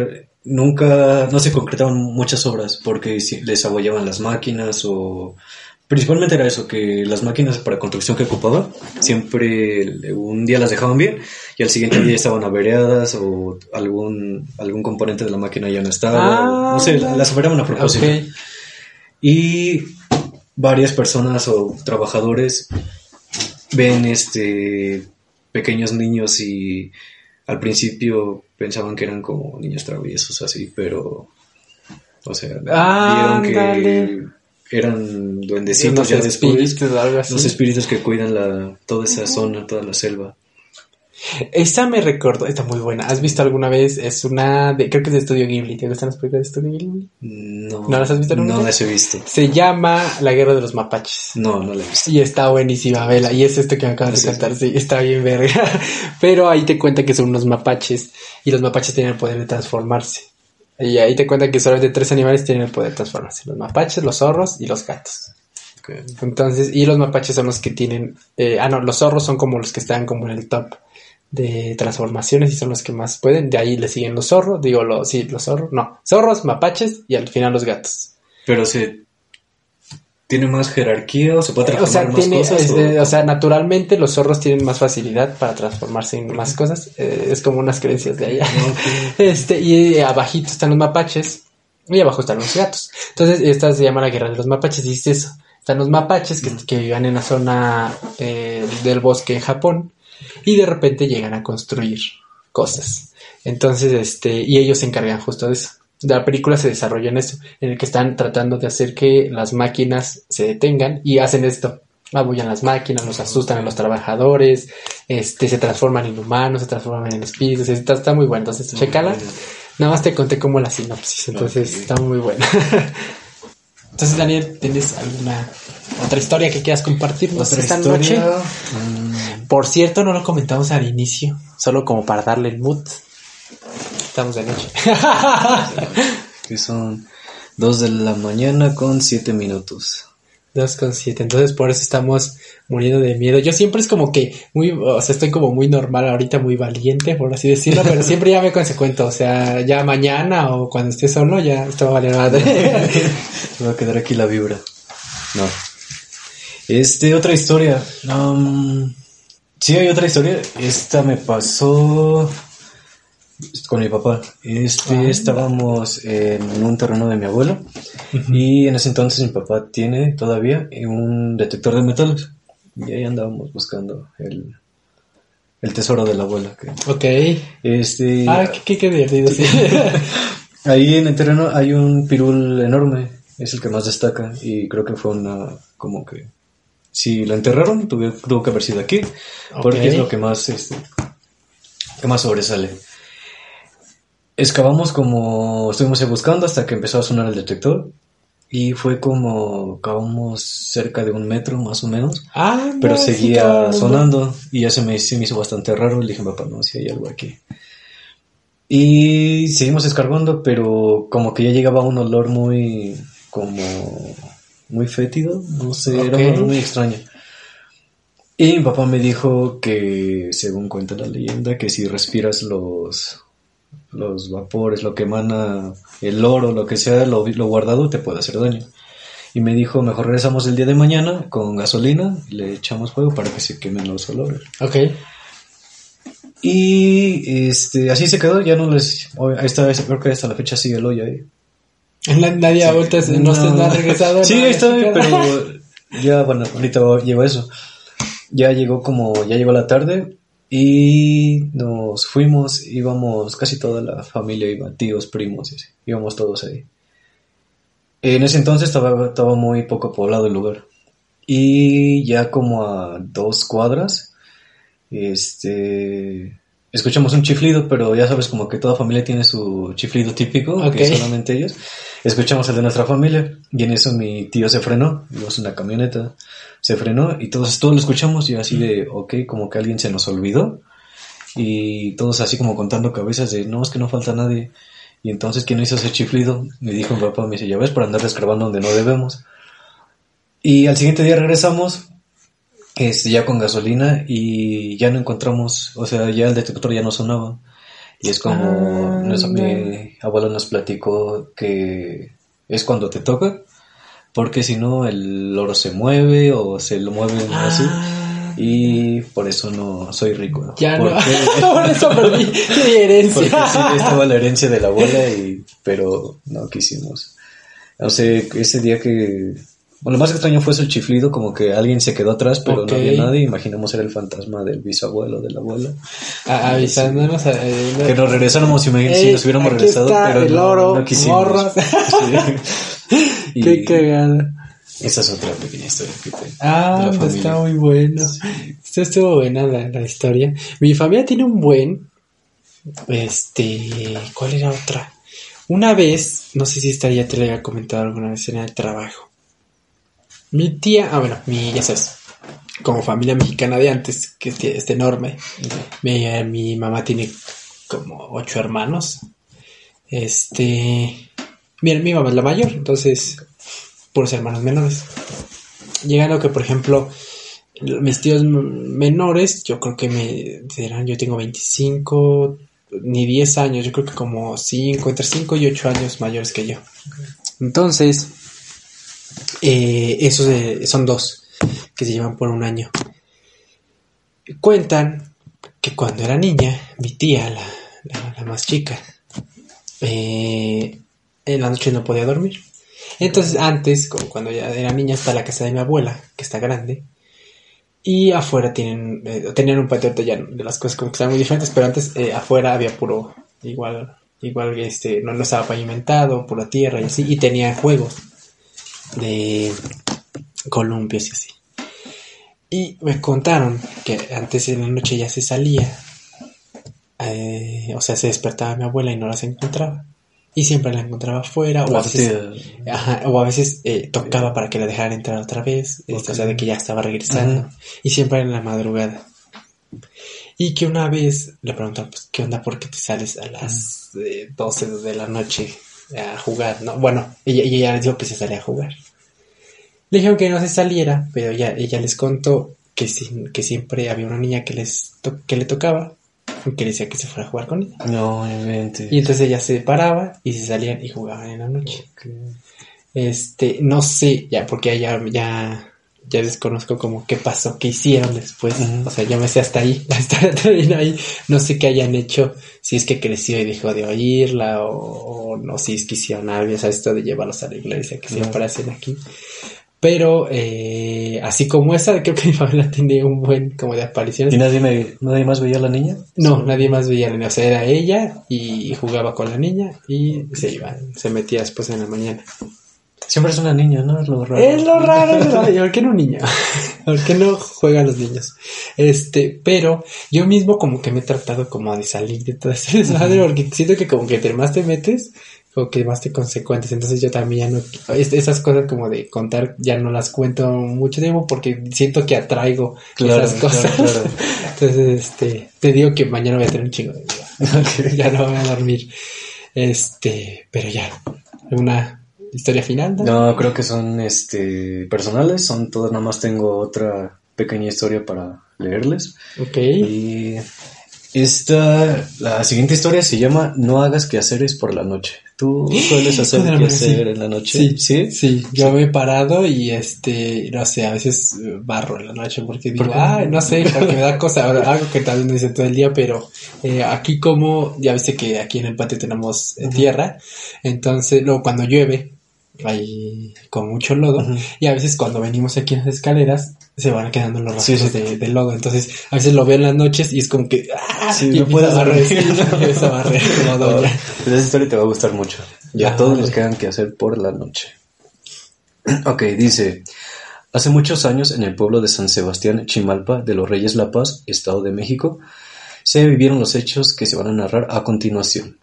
nunca no se concretaban muchas obras porque les abollaban las máquinas o principalmente era eso que las máquinas para construcción que ocupaba siempre un día las dejaban bien y al siguiente día estaban avereadas o algún algún componente de la máquina ya no estaba Ah, no sé ya. las operaban a propósito y varias personas o trabajadores ven este pequeños niños y al principio pensaban que eran como niños traviesos así, pero o sea, Ah, vieron que eran duendecitos ya después, espíritus o algo así. los espíritus que cuidan la toda esa zona, toda la selva. Esa me recordó, está muy buena. ¿Has visto alguna vez? Es una de, creo que es de Estudio Ghibli. ¿Te gustan las películas de Estudio Ghibli? No, ¿No las has visto nunca? No las he visto. Se llama La Guerra de los Mapaches. No, no las he visto. Y está buenísima, vela. Y es esto que me acabas de contar, sí, está bien verga. Pero ahí te cuenta que son unos mapaches. Y los mapaches tienen el poder de transformarse. Y ahí te cuenta que solamente tres animales tienen el poder de transformarse. Los mapaches, los zorros y los gatos. Entonces, y los mapaches son los que tienen, eh, ah no, los zorros son como los que están como en el top de transformaciones y son los que más pueden. De ahí le siguen los zorros, digo, los, sí, los zorros, no, zorros, mapaches y al final los gatos. Pero se tiene más jerarquía o se puede Eh, o sea, transformar más tiene, cosas. es, o- eh, o sea, naturalmente los zorros tienen más facilidad para transformarse en más cosas. Eh, es como unas creencias de allá. Este, y abajito están los mapaches y abajo están los gatos. Entonces, esta se llama la guerra de los mapaches, y dice eso. Están los mapaches que, que vivían en la zona eh, del bosque en Japón y de repente llegan a construir cosas. Entonces, este, y ellos se encargan justo de eso. La película se desarrolla en eso, en el que están tratando de hacer que las máquinas se detengan y hacen esto. Abullan las máquinas, los asustan a los trabajadores, este, se transforman en humanos, se transforman en espíritus, está, está muy bueno. Entonces, chécala. Nada más te conté como la sinopsis, entonces está muy buena. entonces, Daniel, ¿tienes alguna otra historia que quieras compartirnos Otra esta historia. noche? mm, Por cierto, no lo comentamos al inicio, solo como para darle el mood. Estamos de noche. que son dos de la mañana con siete minutos. 2,7. Entonces por eso estamos muriendo de miedo. Yo siempre es como que muy, o sea, estoy como muy normal ahorita, muy valiente, por así decirlo, pero siempre ya me consecuento. O sea, ya mañana o cuando esté solo, ya esto va a valer madre. Me va a quedar aquí la vibra. No. Este, otra historia. Um, sí, hay otra historia. Esta me pasó con mi papá. Este, Ah. estábamos en un terreno de mi abuelo y en ese entonces mi papá tiene todavía un detector de metales y ahí andábamos buscando el, el tesoro de la abuela. que- ok. este, Ah, qué, qué, qué divertido, sí. Ahí en el terreno hay un pirul enorme, es el que más destaca y creo que fue una como que si lo enterraron, tuvo, tuvo que haber sido aquí, porque Ok. es lo que más, este, que más sobresale. Excavamos como estuvimos buscando hasta que empezó a sonar el detector y fue como cavamos cerca de un metro más o menos, Ah, pero no, sí, seguía cabrón. sonando y ya se me, se me hizo bastante raro. Le dije, papá, no, si hay algo aquí. Y seguimos escarbando, pero como que ya llegaba un olor muy, como, muy fétido, no sé, era un Ok. olor muy extraño. Y mi papá me dijo que, según cuenta la leyenda, que si respiras los, los vapores, lo que emana el oro, lo que sea, lo, lo guardado, te puede hacer daño. Y me dijo, mejor regresamos el día de mañana con gasolina y le echamos fuego para que se quemen los olores. Ok. Y este, así se quedó, ya no les... está, creo que hasta la fecha sigue el hoyo ahí. Na- Nadie ha vuelto, a- no, se no ha regresado. Sí, no, ahí está, pero ya, bueno, ahorita llegó eso. Ya llegó como, ya llegó la tarde y nos fuimos, íbamos, casi toda la familia iba, tíos, primos, y así, íbamos todos ahí. En ese entonces estaba, estaba muy poco poblado el lugar. Y ya como a dos cuadras, este, escuchamos un chiflido, pero ya sabes, como que toda familia tiene su chiflido típico, que Ok. solamente ellos. Escuchamos el de nuestra familia, y en eso mi tío se frenó, íbamos en una camioneta, se frenó, y todos, todos lo escuchamos, y así de, ok, como que alguien se nos olvidó, y todos así como contando cabezas de, no, es que no falta nadie. Y entonces, ¿quién hizo ese chiflido? Me dijo mi papá, me dice, ya ves, por andar descarbando donde no debemos. Y al siguiente día regresamos, este, ya con gasolina, y ya no encontramos, o sea, ya el detector ya no sonaba. Y es como, Ah, mi abuelo nos platicó que es cuando te toca, porque si no el oro se mueve o se lo mueve así. Ah, Y por eso no soy rico. ya no. porque, Por eso perdí mi porque herencia. sí estaba la herencia de la abuela, y, pero no quisimos. O sea, ese día que... Bueno, lo más extraño fue eso, el chiflido, como que alguien se quedó atrás, pero no había nadie. Imaginamos era el fantasma del bisabuelo, de la abuela. A- Avisándonos. eh, Que nos regresáramos, imagínate, si nos hubiéramos aquí regresado, está pero el no, oro, no quisimos. morros. Sí. Y Qué cagado. esa es otra pequeña historia que te- de Ah, la pues está muy bueno. Esto estuvo buena la, la historia. Mi familia tiene un buen. Este. ¿Cuál era otra? Una vez, no sé si esta ya te la había comentado alguna vez en el trabajo. Mi tía, ah, bueno, mi, ya sabes, como familia mexicana de antes, que es, enorme. Mi, eh, mi mamá tiene como ocho hermanos. Este. Mira, mi mamá es la mayor, entonces, puros hermanos menores. Llegando que, por ejemplo, mis tíos menores, yo creo que me dirán, yo tengo 25, ni 10 años, yo creo que como 5, entre 5 y 8 años mayores que yo. Entonces, eh, esos son dos que se llevan por un año. Cuentan que cuando era niña, mi tía, la, la- más chica, eh, en la noche no podía dormir. Entonces, antes, como cuando ya era niña, está la casa de mi abuela, que está grande. Y afuera tienen, eh, tenían un patio ya de las cosas como que están muy diferentes, pero antes eh, afuera había puro, igual, igual este, no, no estaba pavimentado, pura tierra y así, y tenían juegos de columpios y así. Y me contaron que antes en la noche ya se salía, eh, o sea, se despertaba mi abuela y no las encontraba. Y siempre la encontraba afuera, o a La veces, Ajá, o a veces eh, tocaba para que la dejaran entrar otra vez, este, o sea, de que ya estaba regresando, y siempre en la madrugada. Y que una vez le preguntaron, pues, ¿qué onda? ¿Por qué te sales a las eh, 12 de la noche a jugar? No, bueno, ella, ella les dijo que se salía a jugar. Le dijeron que no se saliera, pero ella, ella les contó que, sin- que siempre había una niña que, les to- que le tocaba, y que le decía que se fuera a jugar con ella. No, obviamente. Y entonces ella se paraba y se salían y jugaban en la noche. Este, no sé, ya, porque ya, ya, ya desconozco como qué pasó, qué hicieron después. O sea, yo me sé hasta ahí, la historia termina ahí. No sé qué hayan hecho, si es que creció y dejó de oírla, o, o no, si es que hicieron algo, o sea, esto de llevarlos a la iglesia, que siempre hacen aquí. Pero, eh, así como esa, creo que mi familia tiene un buen como de apariciones. ¿Y nadie, me, nadie más veía a la niña? No, nadie más veía a la niña. O sea, era ella y jugaba con la niña y se iba, se metía después en la mañana. Siempre es una niña, ¿no? Es lo raro. Es lo raro, es lo raro. ¿Por qué no un niño? ¿Por qué no juegan los niños? Este, pero yo mismo como que me he tratado como de salir de todo ese desmadre porque siento que como que entre más te metes, como que más te consecuentes. Entonces yo también ya no, es- esas cosas como de contar ya no las cuento mucho tiempo porque siento que atraigo Claro, esas cosas. claro, claro. Entonces, este, te digo que mañana voy a tener un chingo de vida. ya no voy a dormir. Este, pero ya, una historia final. ¿no? No, creo que son este personales, son todas, nada más tengo otra pequeña historia para leerles. Ok. Y esta, la siguiente historia se llama No hagas quehaceres por la noche. ¿Tú sueles hacer Joder, quehacer sí. en la noche? Sí, ¿Sí? sí, yo me he parado y este, no sé, a veces eh, barro en la noche porque digo, ay, no sé, porque me da cosa, ahora, algo que tal vez no hice todo el día, pero eh, aquí como, ya viste que aquí en el patio tenemos eh, tierra, entonces luego cuando llueve, hay con mucho lodo, Ujú. y a veces cuando venimos aquí en las escaleras, se van quedando los Sí, rastros sí. de, de lodo, entonces a veces lo veo en las noches y es como que, ah, Sí, y no a barrer, sí, empiezo a barrer doña. Pues esa historia te va a gustar mucho. Ya Ah, todos vale. los que hagan que hacer por la noche. ok, dice. Hace muchos años en el pueblo de San Sebastián, Chimalpa, de los Reyes La Paz, Estado de México, se vivieron los hechos que se van a narrar a continuación.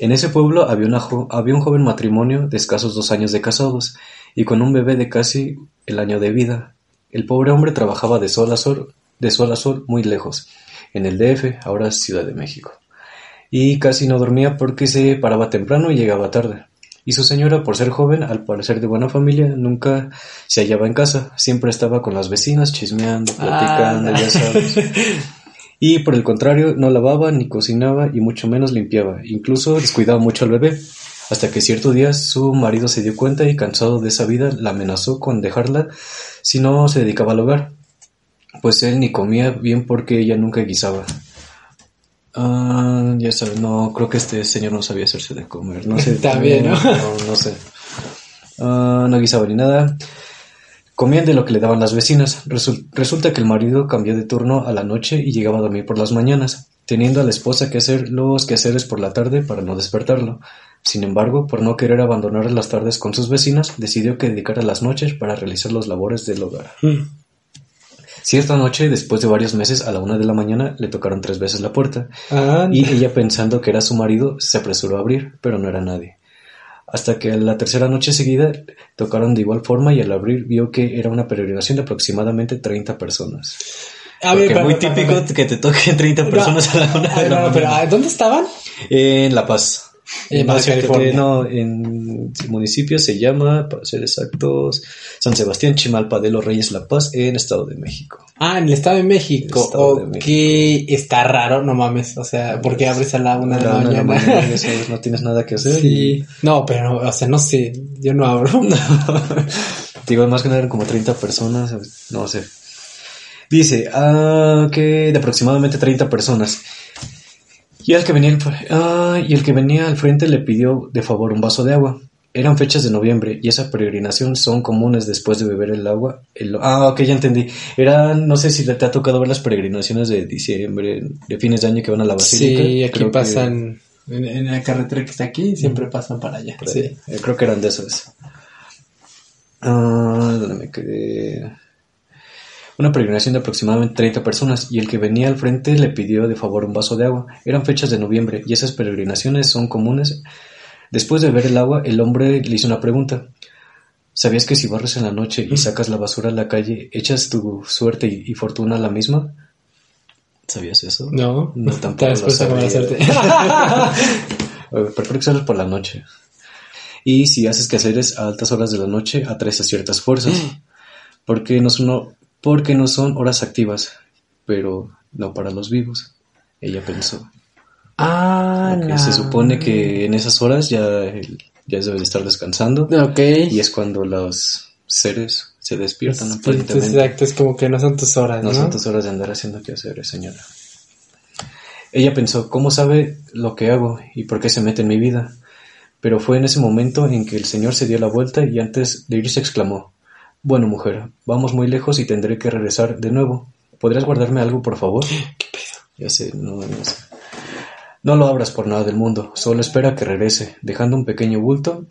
En ese pueblo había, un joven matrimonio de escasos dos años de casados y con un bebé de casi el año de vida. El pobre hombre trabajaba de sol a sol, de sol a sol muy lejos, en el DF, ahora Ciudad de México y casi no dormía porque se paraba temprano y llegaba tarde. Y su señora, por ser joven, al parecer de buena familia, nunca se hallaba en casa, siempre estaba con las vecinas chismeando, platicando, Ah. ya sabes. Y por el contrario, no lavaba ni cocinaba y mucho menos limpiaba, incluso descuidaba mucho al bebé. Hasta que cierto día su marido se dio cuenta y cansado de esa vida la amenazó con dejarla si no se dedicaba al hogar, pues él ni comía bien porque ella nunca guisaba. Ah, ya sabes, no, creo que este señor no sabía hacerse de comer, no sé. Bien, ¿no? No, no sé. Ah, no guisaba ni nada. Comían de lo que le daban las vecinas. Resul- resulta que el marido cambió de turno a la noche y llegaba a dormir por las mañanas, teniendo a la esposa que hacer los quehaceres por la tarde para no despertarlo. Sin embargo, por no querer abandonar las tardes con sus vecinas, decidió que dedicara las noches para realizar los labores del hogar. Cierta noche, después de varios meses, a la una de la mañana, le tocaron tres veces la puerta, Ah, y ella pensando que era su marido, se apresuró a abrir, pero no era nadie. Hasta que la tercera noche seguida tocaron de igual forma y al abrir vio que era una peregrinación de aproximadamente 30 personas. a ver, pero- muy típico pero- que te toquen 30 No, personas a la una ah, de la no, pero. ¿ah, ¿dónde estaban? En La Paz. En No, Baja California. no, en el municipio se llama, para ser exactos, San Sebastián Chimalpa de los Reyes La Paz, en Estado de México. Ah, en el Estado de México. Estado de ok, México. está raro, no mames. O sea, ¿por qué abres a la una de la mañana? no tienes nada que hacer. Sí. No, pero, o sea, no sé. Yo no abro. Digo, más que nada eran como 30 personas, no sé. Dice, ah, que de aproximadamente 30 personas. Y el, que venía ah, y el que venía al frente le pidió de favor un vaso de agua. Eran fechas de noviembre y esa peregrinación son comunes después de beber el agua. el- ah, ok, ya entendí. Eran, no sé si te ha tocado ver las peregrinaciones de diciembre, de fines de año que van a la basílica. Sí, aquí Creo que- pasan. En, en la carretera que está aquí, siempre pasan para allá. Sí. Eh, creo que eran de esas. Ah, ¿dónde me quedé? Una peregrinación de aproximadamente 30 personas y el que venía al frente le pidió de favor un vaso de agua. Eran fechas de noviembre y esas peregrinaciones son comunes. Después de ver el agua, el hombre le hizo una pregunta. ¿Sabías que si barres en la noche y sacas la basura a la calle, echas tu suerte y, y fortuna a la misma? ¿Sabías eso? No, No, tampoco lo sabía. Prefiero que por la noche. Y si haces quehaceres a altas horas de la noche, atraes a ciertas fuerzas. Porque no son, porque no son horas activas, pero no para los vivos. Ella pensó. ah, la- Se supone que en esas horas ya, ya debes de estar descansando. Ok. Y es cuando los seres se despiertan Pues, aparentemente. Exacto, es como que no son tus horas, ¿no? No son tus horas de andar haciendo quehaceres, señora. Ella pensó, ¿cómo sabe lo que hago y por qué se mete en mi vida? Pero fue en ese momento en que el señor se dio la vuelta y antes de irse exclamó, Bueno, mujer, vamos muy lejos y tendré que regresar de nuevo. ¿Podrías guardarme algo, por favor? Ya sé, no, no sé. No lo abras por nada del mundo, solo espera que regrese, dejando un pequeño bulto.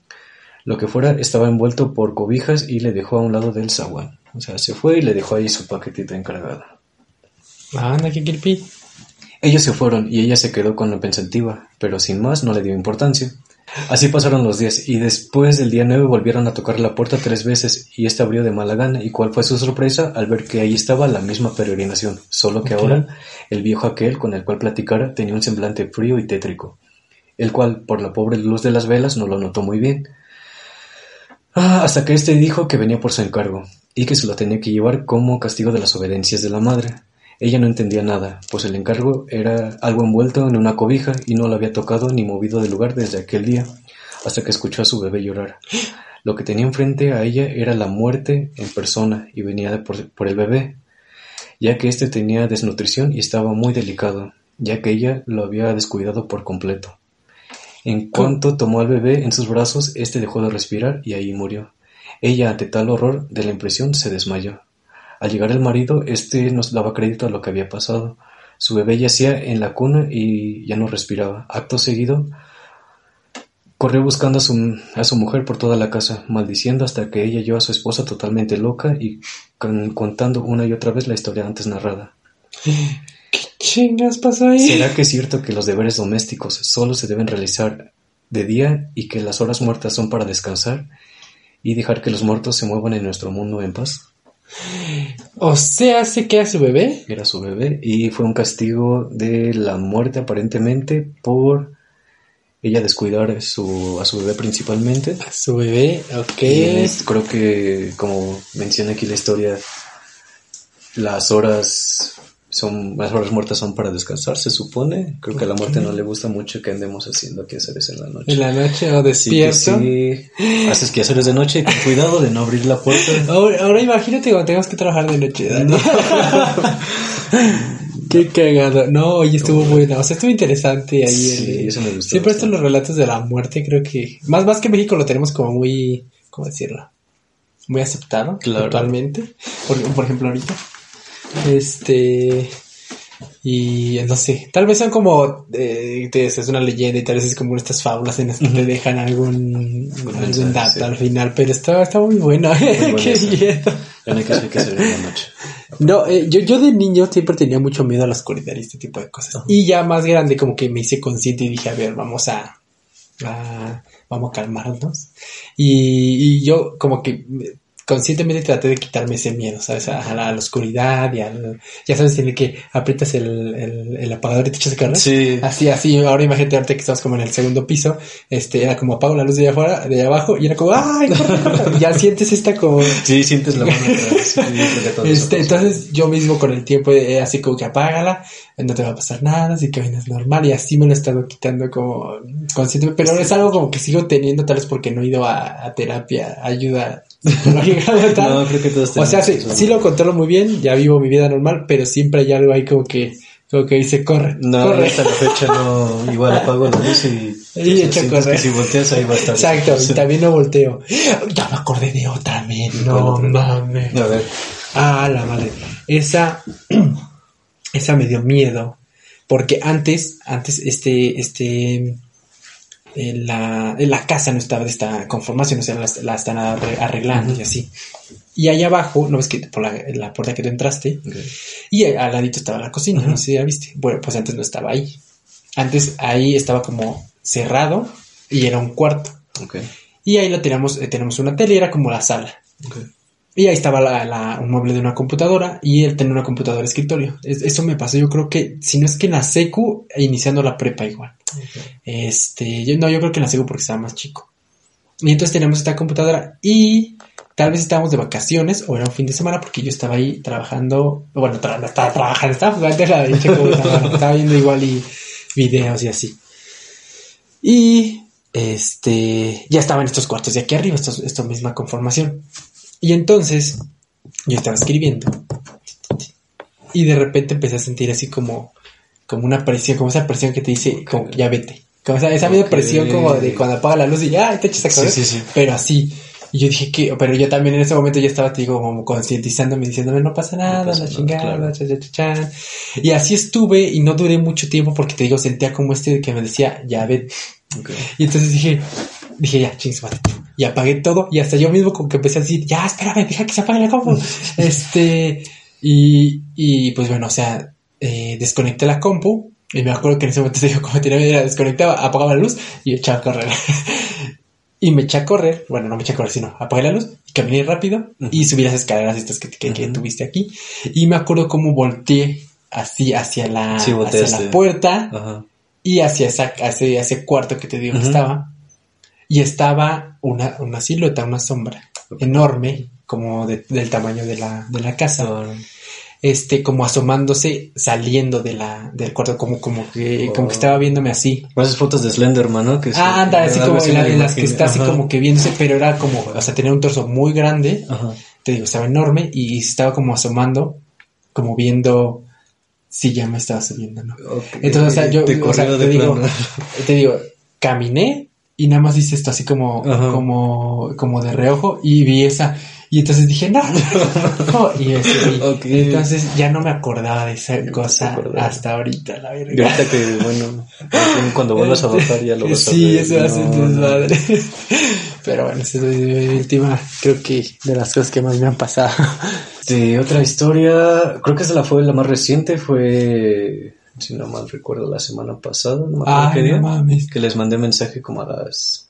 Lo que fuera estaba envuelto por cobijas y le dejó a un lado del zaguán. O sea, se fue y le dejó ahí su paquetito encargado. Anda, qué. Ellos se fueron y ella se quedó con la pensativa, pero sin más no le dio importancia. Así pasaron los días y después del día 9 volvieron a tocar la puerta tres veces y esta abrió de mala gana y cuál fue su sorpresa al ver que ahí estaba la misma peregrinación, solo que ahora el viejo aquel con el cual platicara tenía un semblante frío y tétrico, el cual por la pobre luz de las velas no lo notó muy bien. Ah, hasta que éste dijo que venía por su encargo y que se lo tenía que llevar como castigo de las obediencias de la madre. Ella no entendía nada, pues el encargo era algo envuelto en una cobija y no lo había tocado ni movido del lugar desde aquel día, hasta que escuchó a su bebé llorar. Lo que tenía enfrente a ella era la muerte en persona y venía de por, por el bebé, ya que éste tenía desnutrición y estaba muy delicado, ya que ella lo había descuidado por completo. En cuanto tomó al bebé en sus brazos, éste dejó de respirar y ahí murió. Ella, ante tal horror de la impresión, se desmayó. Al llegar el marido, este nos daba crédito a lo que había pasado. Su bebé yacía en la cuna y ya no respiraba. Acto seguido, corrió buscando a su, a su mujer por toda la casa, maldiciendo hasta que ella halló a su esposa totalmente loca y con- contando una y otra vez la historia antes narrada. ¿Qué chingas pasó ahí? ¿Será que es cierto que los deberes domésticos solo se deben realizar de día y que las horas muertas son para descansar y dejar que los muertos se muevan en nuestro mundo en paz? O sea, se queda su bebé. Era su bebé y fue un castigo de la muerte aparentemente por ella descuidar a su, a su bebé principalmente. A su bebé, ok. Este- creo que, como menciona aquí la historia, las horas son las horas muertas son para descansar, se supone. Creo que a la muerte no le gusta mucho que andemos haciendo quehaceres en la noche. En la noche o despierto. sí, haces quehaceres de noche, con cuidado de no abrir la puerta. Ahora, ahora imagínate cuando tengas que trabajar de noche. Qué cagado. No, oye, estuvo buena. O sea, estuvo interesante ahí. Sí, el- eso me gustó Siempre estos los relatos de la muerte, creo que. Más, más que México lo tenemos como muy. ¿Cómo decirlo? Muy aceptado Claro. actualmente. Por, por ejemplo, ahorita. Este. Y no sé, tal vez son como, eh, te- es una leyenda y tal vez es como estas fábulas en las que te dejan algún, algún dato sí. al final, pero está, está muy bueno. Qué miedo. No hay que hacer quehaceres en la noche. No, eh, yo, yo de niño siempre tenía mucho miedo a la oscuridad y este tipo de cosas. Y ya más grande como que me hice consciente y dije, a ver, vamos a, a- vamos a calmarnos. Y, y yo como que conscientemente traté de quitarme ese miedo, ¿sabes? A, la, a la oscuridad y al... Ya sabes, en el que aprietas el, el, el apagador y te echas a. Sí. Así, así, ahora imagínate ahorita que estamos como en el segundo piso, este, era como apago la luz de allá afuera, de allá abajo, y era como, ¡ay! corre, corre". Y ya sientes esta como, Sí, sientes la mano. Sí, este, entonces yo mismo con el tiempo eh, así como que apágala, no te va a pasar nada, así que vienes normal y así me lo he estado quitando como consciente, pero es algo como que sigo teniendo tal vez porque no he ido a, a terapia, ayuda. No, creo que todos o sea, sí, sí lo controlo muy bien, ya vivo mi vida normal, pero siempre hay algo ahí como que, como que dice, corre, No, corre. hasta la fecha no. Igual apago la luz y. Y que si volteas ahí va a estar. Exacto, y también no volteo. Ya me acordé de otra, men. ¿Cuál No mames. A ver. Ah, la madre. Esa, esa me dio miedo. Porque antes, antes, este, este, la, la casa no estaba de esta conformación, o sea, la, la están arre- arreglando y así. Y allá abajo, ¿no ves que por la, la puerta que tú entraste? Ok. Y al ladito estaba la cocina, no sé si ya viste. Bueno, pues antes no estaba ahí. Antes ahí estaba como cerrado y era un cuarto. Ok. Y ahí lo teníamos, eh, tenemos una tele, era como la sala. Ok. Y ahí estaba la, la- un mueble de una computadora y él tenía una computadora de escritorio. Es- eso me pasó, yo creo que, si no es que en la secu, iniciando la prepa igual. Este, yo, no, yo creo que en la secu porque estaba más chico. Y entonces teníamos esta computadora y tal vez estábamos de vacaciones o era un fin de semana porque yo estaba ahí trabajando, bueno, tra- estaba trabajando, estaba jugando estaba viendo igual y videos y así. Y este, ya estaban estos cuartos de aquí arriba, estos, esta misma conformación. Y entonces yo estaba escribiendo y de repente empecé a sentir así como, como una presión, como esa presión que te dice, como ya vete. Como esa, esa misma presión como de cuando apaga la luz y ya te echas a correr. Sí, sí, sí. Pero así. Y yo dije que, pero yo también en ese momento ya estaba, te digo, como concientizándome, diciéndome, no pasa nada, pasa la chingada, claro. cha, cha, cha. Y así estuve y no duré mucho tiempo porque te digo, sentía como este que me decía, ya vete. Ok. Y entonces dije, dije, ya, chings, madre. Y apagué todo y hasta yo mismo como que empecé a decir, ya, espérame, deja que se apague la compu. este, y, y pues bueno, o sea, eh, desconecté la compu y me acuerdo que en ese momento te digo, como tenía idea, desconectaba, apagaba la luz y echaba a correr. y me eché a correr, bueno, no me eché a correr, sino apagué la luz y caminé rápido y subí las escaleras estas que, que, que Ujú. tuviste aquí. Y me acuerdo cómo volteé así hacia la, Sí, hacia la puerta y hacia, esa, hacia ese cuarto que te digo que estaba. Y estaba una, una silueta, una sombra enorme, como de- del tamaño de la, de la casa, este, como asomándose, saliendo de la, del cuarto, como, como que, como que estaba viéndome así. Esas fotos de Slenderman, ¿no? Que Ah, anda, así como en, la- me en las que está así como que viéndose, pero era como, o sea, tenía un torso muy grande, Ajá. te digo, estaba enorme y estaba como asomando, como viendo si ya me estaba subiendo, ¿no? Ok. Entonces, o sea, yo, Te o sea, digo, te digo, caminé y nada más hice esto así como, Ajá. como, como de reojo y vi esa, y entonces dije, no, no, y, ese, y entonces ya no me acordaba de esa cosa hasta ahorita, la Y verga. ahorita que, bueno, cuando vuelvas a bajar ya lo vas a Sí, eso hace desmadre. Pero bueno, esa es mi última, creo que de las cosas que más me han pasado. Sí, otra historia, creo que esa la fue la más reciente, fue, si no mal recuerdo, la semana pasada, no me acuerdo qué día, no que les mandé mensaje como a las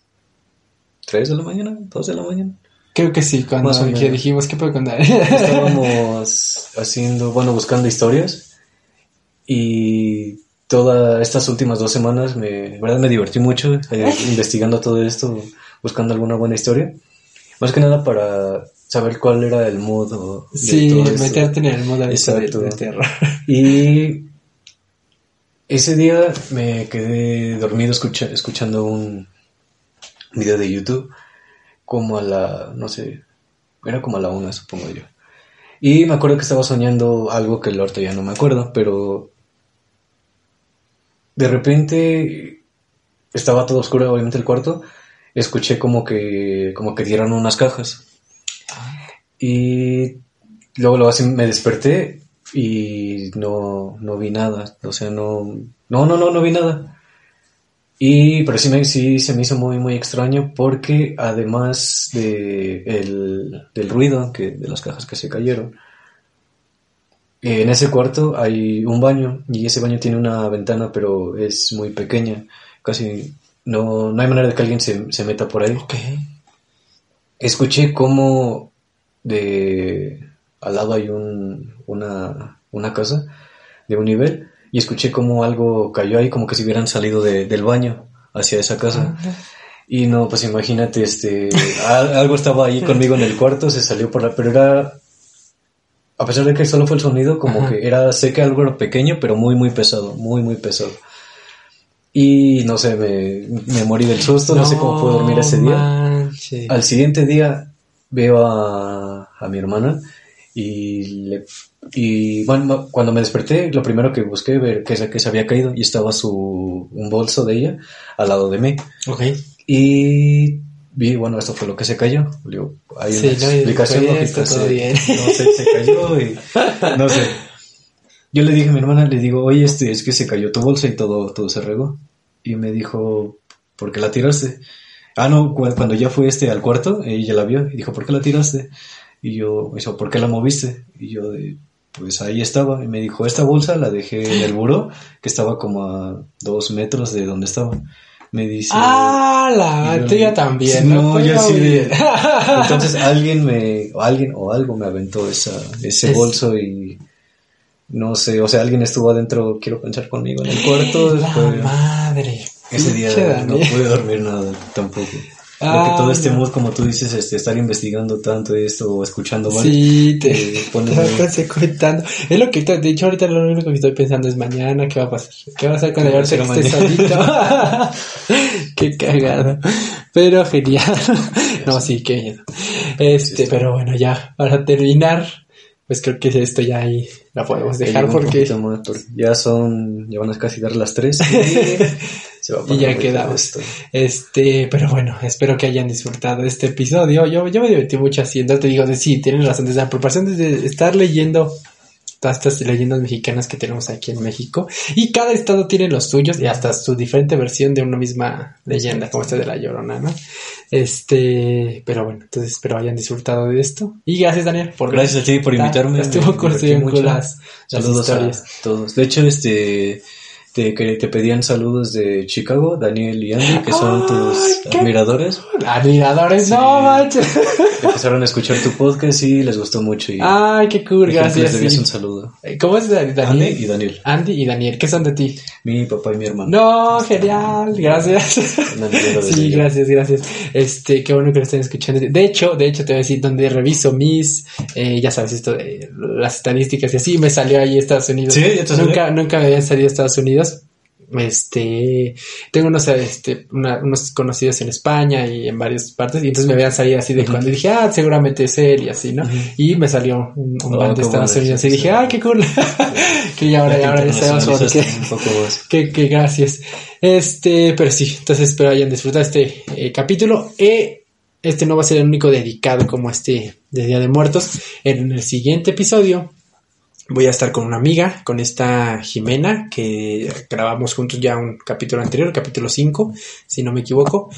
3 de la mañana, 2 de la mañana. Creo que sí, cuando Más que dijimos, ¿qué puedo contar? Estábamos haciendo, bueno, buscando historias y todas estas últimas dos semanas me, en verdad me divertí mucho eh, investigando todo esto, buscando alguna buena historia. Más que nada para saber cuál era el mood o de sí, todo esto. meterte en el modo de, de terror. Y ese día me quedé dormido escucha- escuchando un video de YouTube como a la, no sé, era como a la una, supongo yo. Y me acuerdo que estaba soñando algo que el orto ya no me acuerdo, pero de repente estaba todo oscuro, obviamente el cuarto, escuché como que, como que dieron unas cajas. Y luego, luego así me desperté y no, no vi nada. O sea, no, no, no, no, no vi nada. Y, pero sí, me, sí se me hizo muy, muy extraño porque además de el, del ruido que, de las cajas que se cayeron, en ese cuarto hay un baño y ese baño tiene una ventana pero es muy pequeña. Casi no, no hay manera de que alguien se, se meta por ahí. Ok. Escuché cómo de al lado hay un, una, una casa de un nivel y escuché como algo cayó ahí como que si hubieran salido de- del baño hacia esa casa. Y no, pues imagínate, este, al- algo estaba ahí conmigo en el cuarto, se salió por la, pero era, a pesar de que solo fue el sonido, como que era, sé que algo era pequeño, pero muy, muy pesado, muy, muy pesado. Y no sé, me, me morí del susto, no, sé cómo pude dormir ese día. Al siguiente día veo a, a mi hermana y, le, y bueno, cuando me desperté, lo primero que busqué ver que, que se había caído y estaba su, un bolso de ella al lado de mí. Ok. Y vi, bueno, esto fue lo que se cayó. Digo, hay Sí, una no, y explicación después lógica. se- bien. No sé, se cayó y no sé. Yo le dije a mi hermana, le digo, oye, este, es que se cayó tu bolsa y todo, todo se regó. Y me dijo, ¿por qué la tiraste? Ah, no, cu- cuando ya fue este al cuarto, ella la vio y dijo, ¿por qué la tiraste? Y yo, me dijo, ¿por qué la moviste? Y yo, pues ahí estaba. Y me dijo, esta bolsa la dejé en el buró, que estaba como a dos metros de donde estaba. Me dice... Ah, la tuya también. Sí, no, yo así de-. Entonces alguien me, o alguien o algo me aventó esa, ese Es- bolso y no sé, o sea, alguien estuvo adentro, quiero pensar conmigo en el cuarto. La madre. ese día no pude dormir nada tampoco. Ah, que todo este no. mood, como tú dices, este, estar investigando tanto esto o escuchando mal, Sí, te, eh, pone te consecuentando. Es lo que de hecho ahorita lo único que estoy pensando es mañana, ¿qué va a pasar? ¿Qué va a pasar cuando ¿Qué va a ahorita que esté solito? qué cagada. Pero genial. no, sí, qué miedo. Este, pero bueno, ya, para terminar, pues creo que esto ya ahí la podemos dejar porque ya son, ya van a casi dar las tres y se va a Y ya quedamos. esto. Este, pero bueno, espero que hayan disfrutado este episodio. Yo, yo me divertí mucho haciendo, te digo, de sí, tienes razón, desde la preparación, desde estar leyendo todas estas leyendas mexicanas que tenemos aquí en México. Y cada estado tiene los suyos y hasta su diferente versión de una misma leyenda, como esta de la Llorona, ¿no? Este, pero bueno, entonces espero hayan disfrutado de esto. Y gracias, Daniel, por Gracias a ti por invitarme. Estuvo con las, Saludos a todos. De hecho, este que te pedían saludos de Chicago, Daniel y Andy, que son tus admiradores. Admiradores, no manches. Empezaron a escuchar tu podcast y les gustó mucho. Y Ay, qué cool, gracias. Les un saludo. Eh, ¿Cómo es Daniel? Andy y Daniel. Andy y Daniel, ¿qué son de ti? Mi papá y mi hermano. No, genial, gracias. sí, gracias, gracias. Este, qué bueno que lo estén escuchando. De hecho, de hecho te voy a decir donde reviso mis, eh, ya sabes esto de las estadísticas y así me salió ahí Estados Unidos. Sí, Nunca, nunca me había salido Estados Unidos este, tengo unos, este, unos conocidos en España y en varias partes, y entonces me habían salido así de cuando dije, ah, seguramente es él y así, ¿no? Y me salió un, un oh, de Estados Unidos y dije, ah, qué cool, que ya ahora, ya ahora ya sabemos por qué, que, que gracias. Este, pero sí, entonces espero hayan disfrutado este eh, capítulo. Eh, este no va a ser el único dedicado como este de Día de Muertos. En el siguiente episodio voy a estar con una amiga, con esta Jimena, que grabamos juntos ya un capítulo anterior, capítulo 5, si no me equivoco.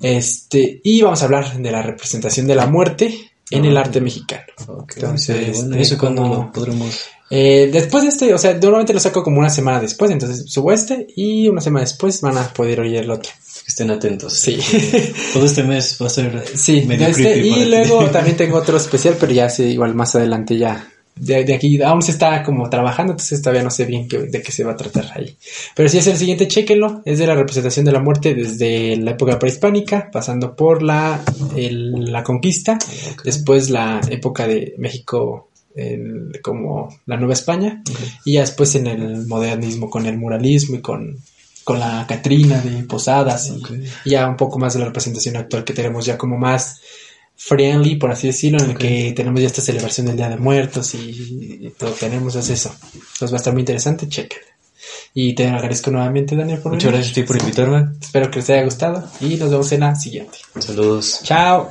Este, y vamos a hablar de la representación de la muerte en el arte mexicano. Entonces, bueno, ¿eso cuando podremos? Eh, después de este, o sea, normalmente lo saco como una semana después, entonces subo este y una semana después van a poder oír el otro. Estén atentos. Sí. Todo este mes va a ser sí, medio este, Y luego también tengo otro especial, pero ya sé, igual más adelante ya de, aquí aún se está como trabajando, entonces todavía no sé bien de qué se va a tratar ahí. Pero si es el siguiente, chequenlo. Es de la representación de la muerte desde la época prehispánica, pasando por la, la conquista, después la época de México como la Nueva España, y ya después en el modernismo con el muralismo y con, con la Catrina de Posadas, y ya un poco más de la representación actual que tenemos ya como más friendly, por así decirlo, en el que tenemos ya esta celebración del Día de Muertos y, todo tenemos es eso. Entonces va a estar muy interesante, chequen. Y te agradezco nuevamente, Daniel, por Muchas gracias a ti por invitarme. Espero que les haya gustado y nos vemos en la siguiente. Saludos. Chao.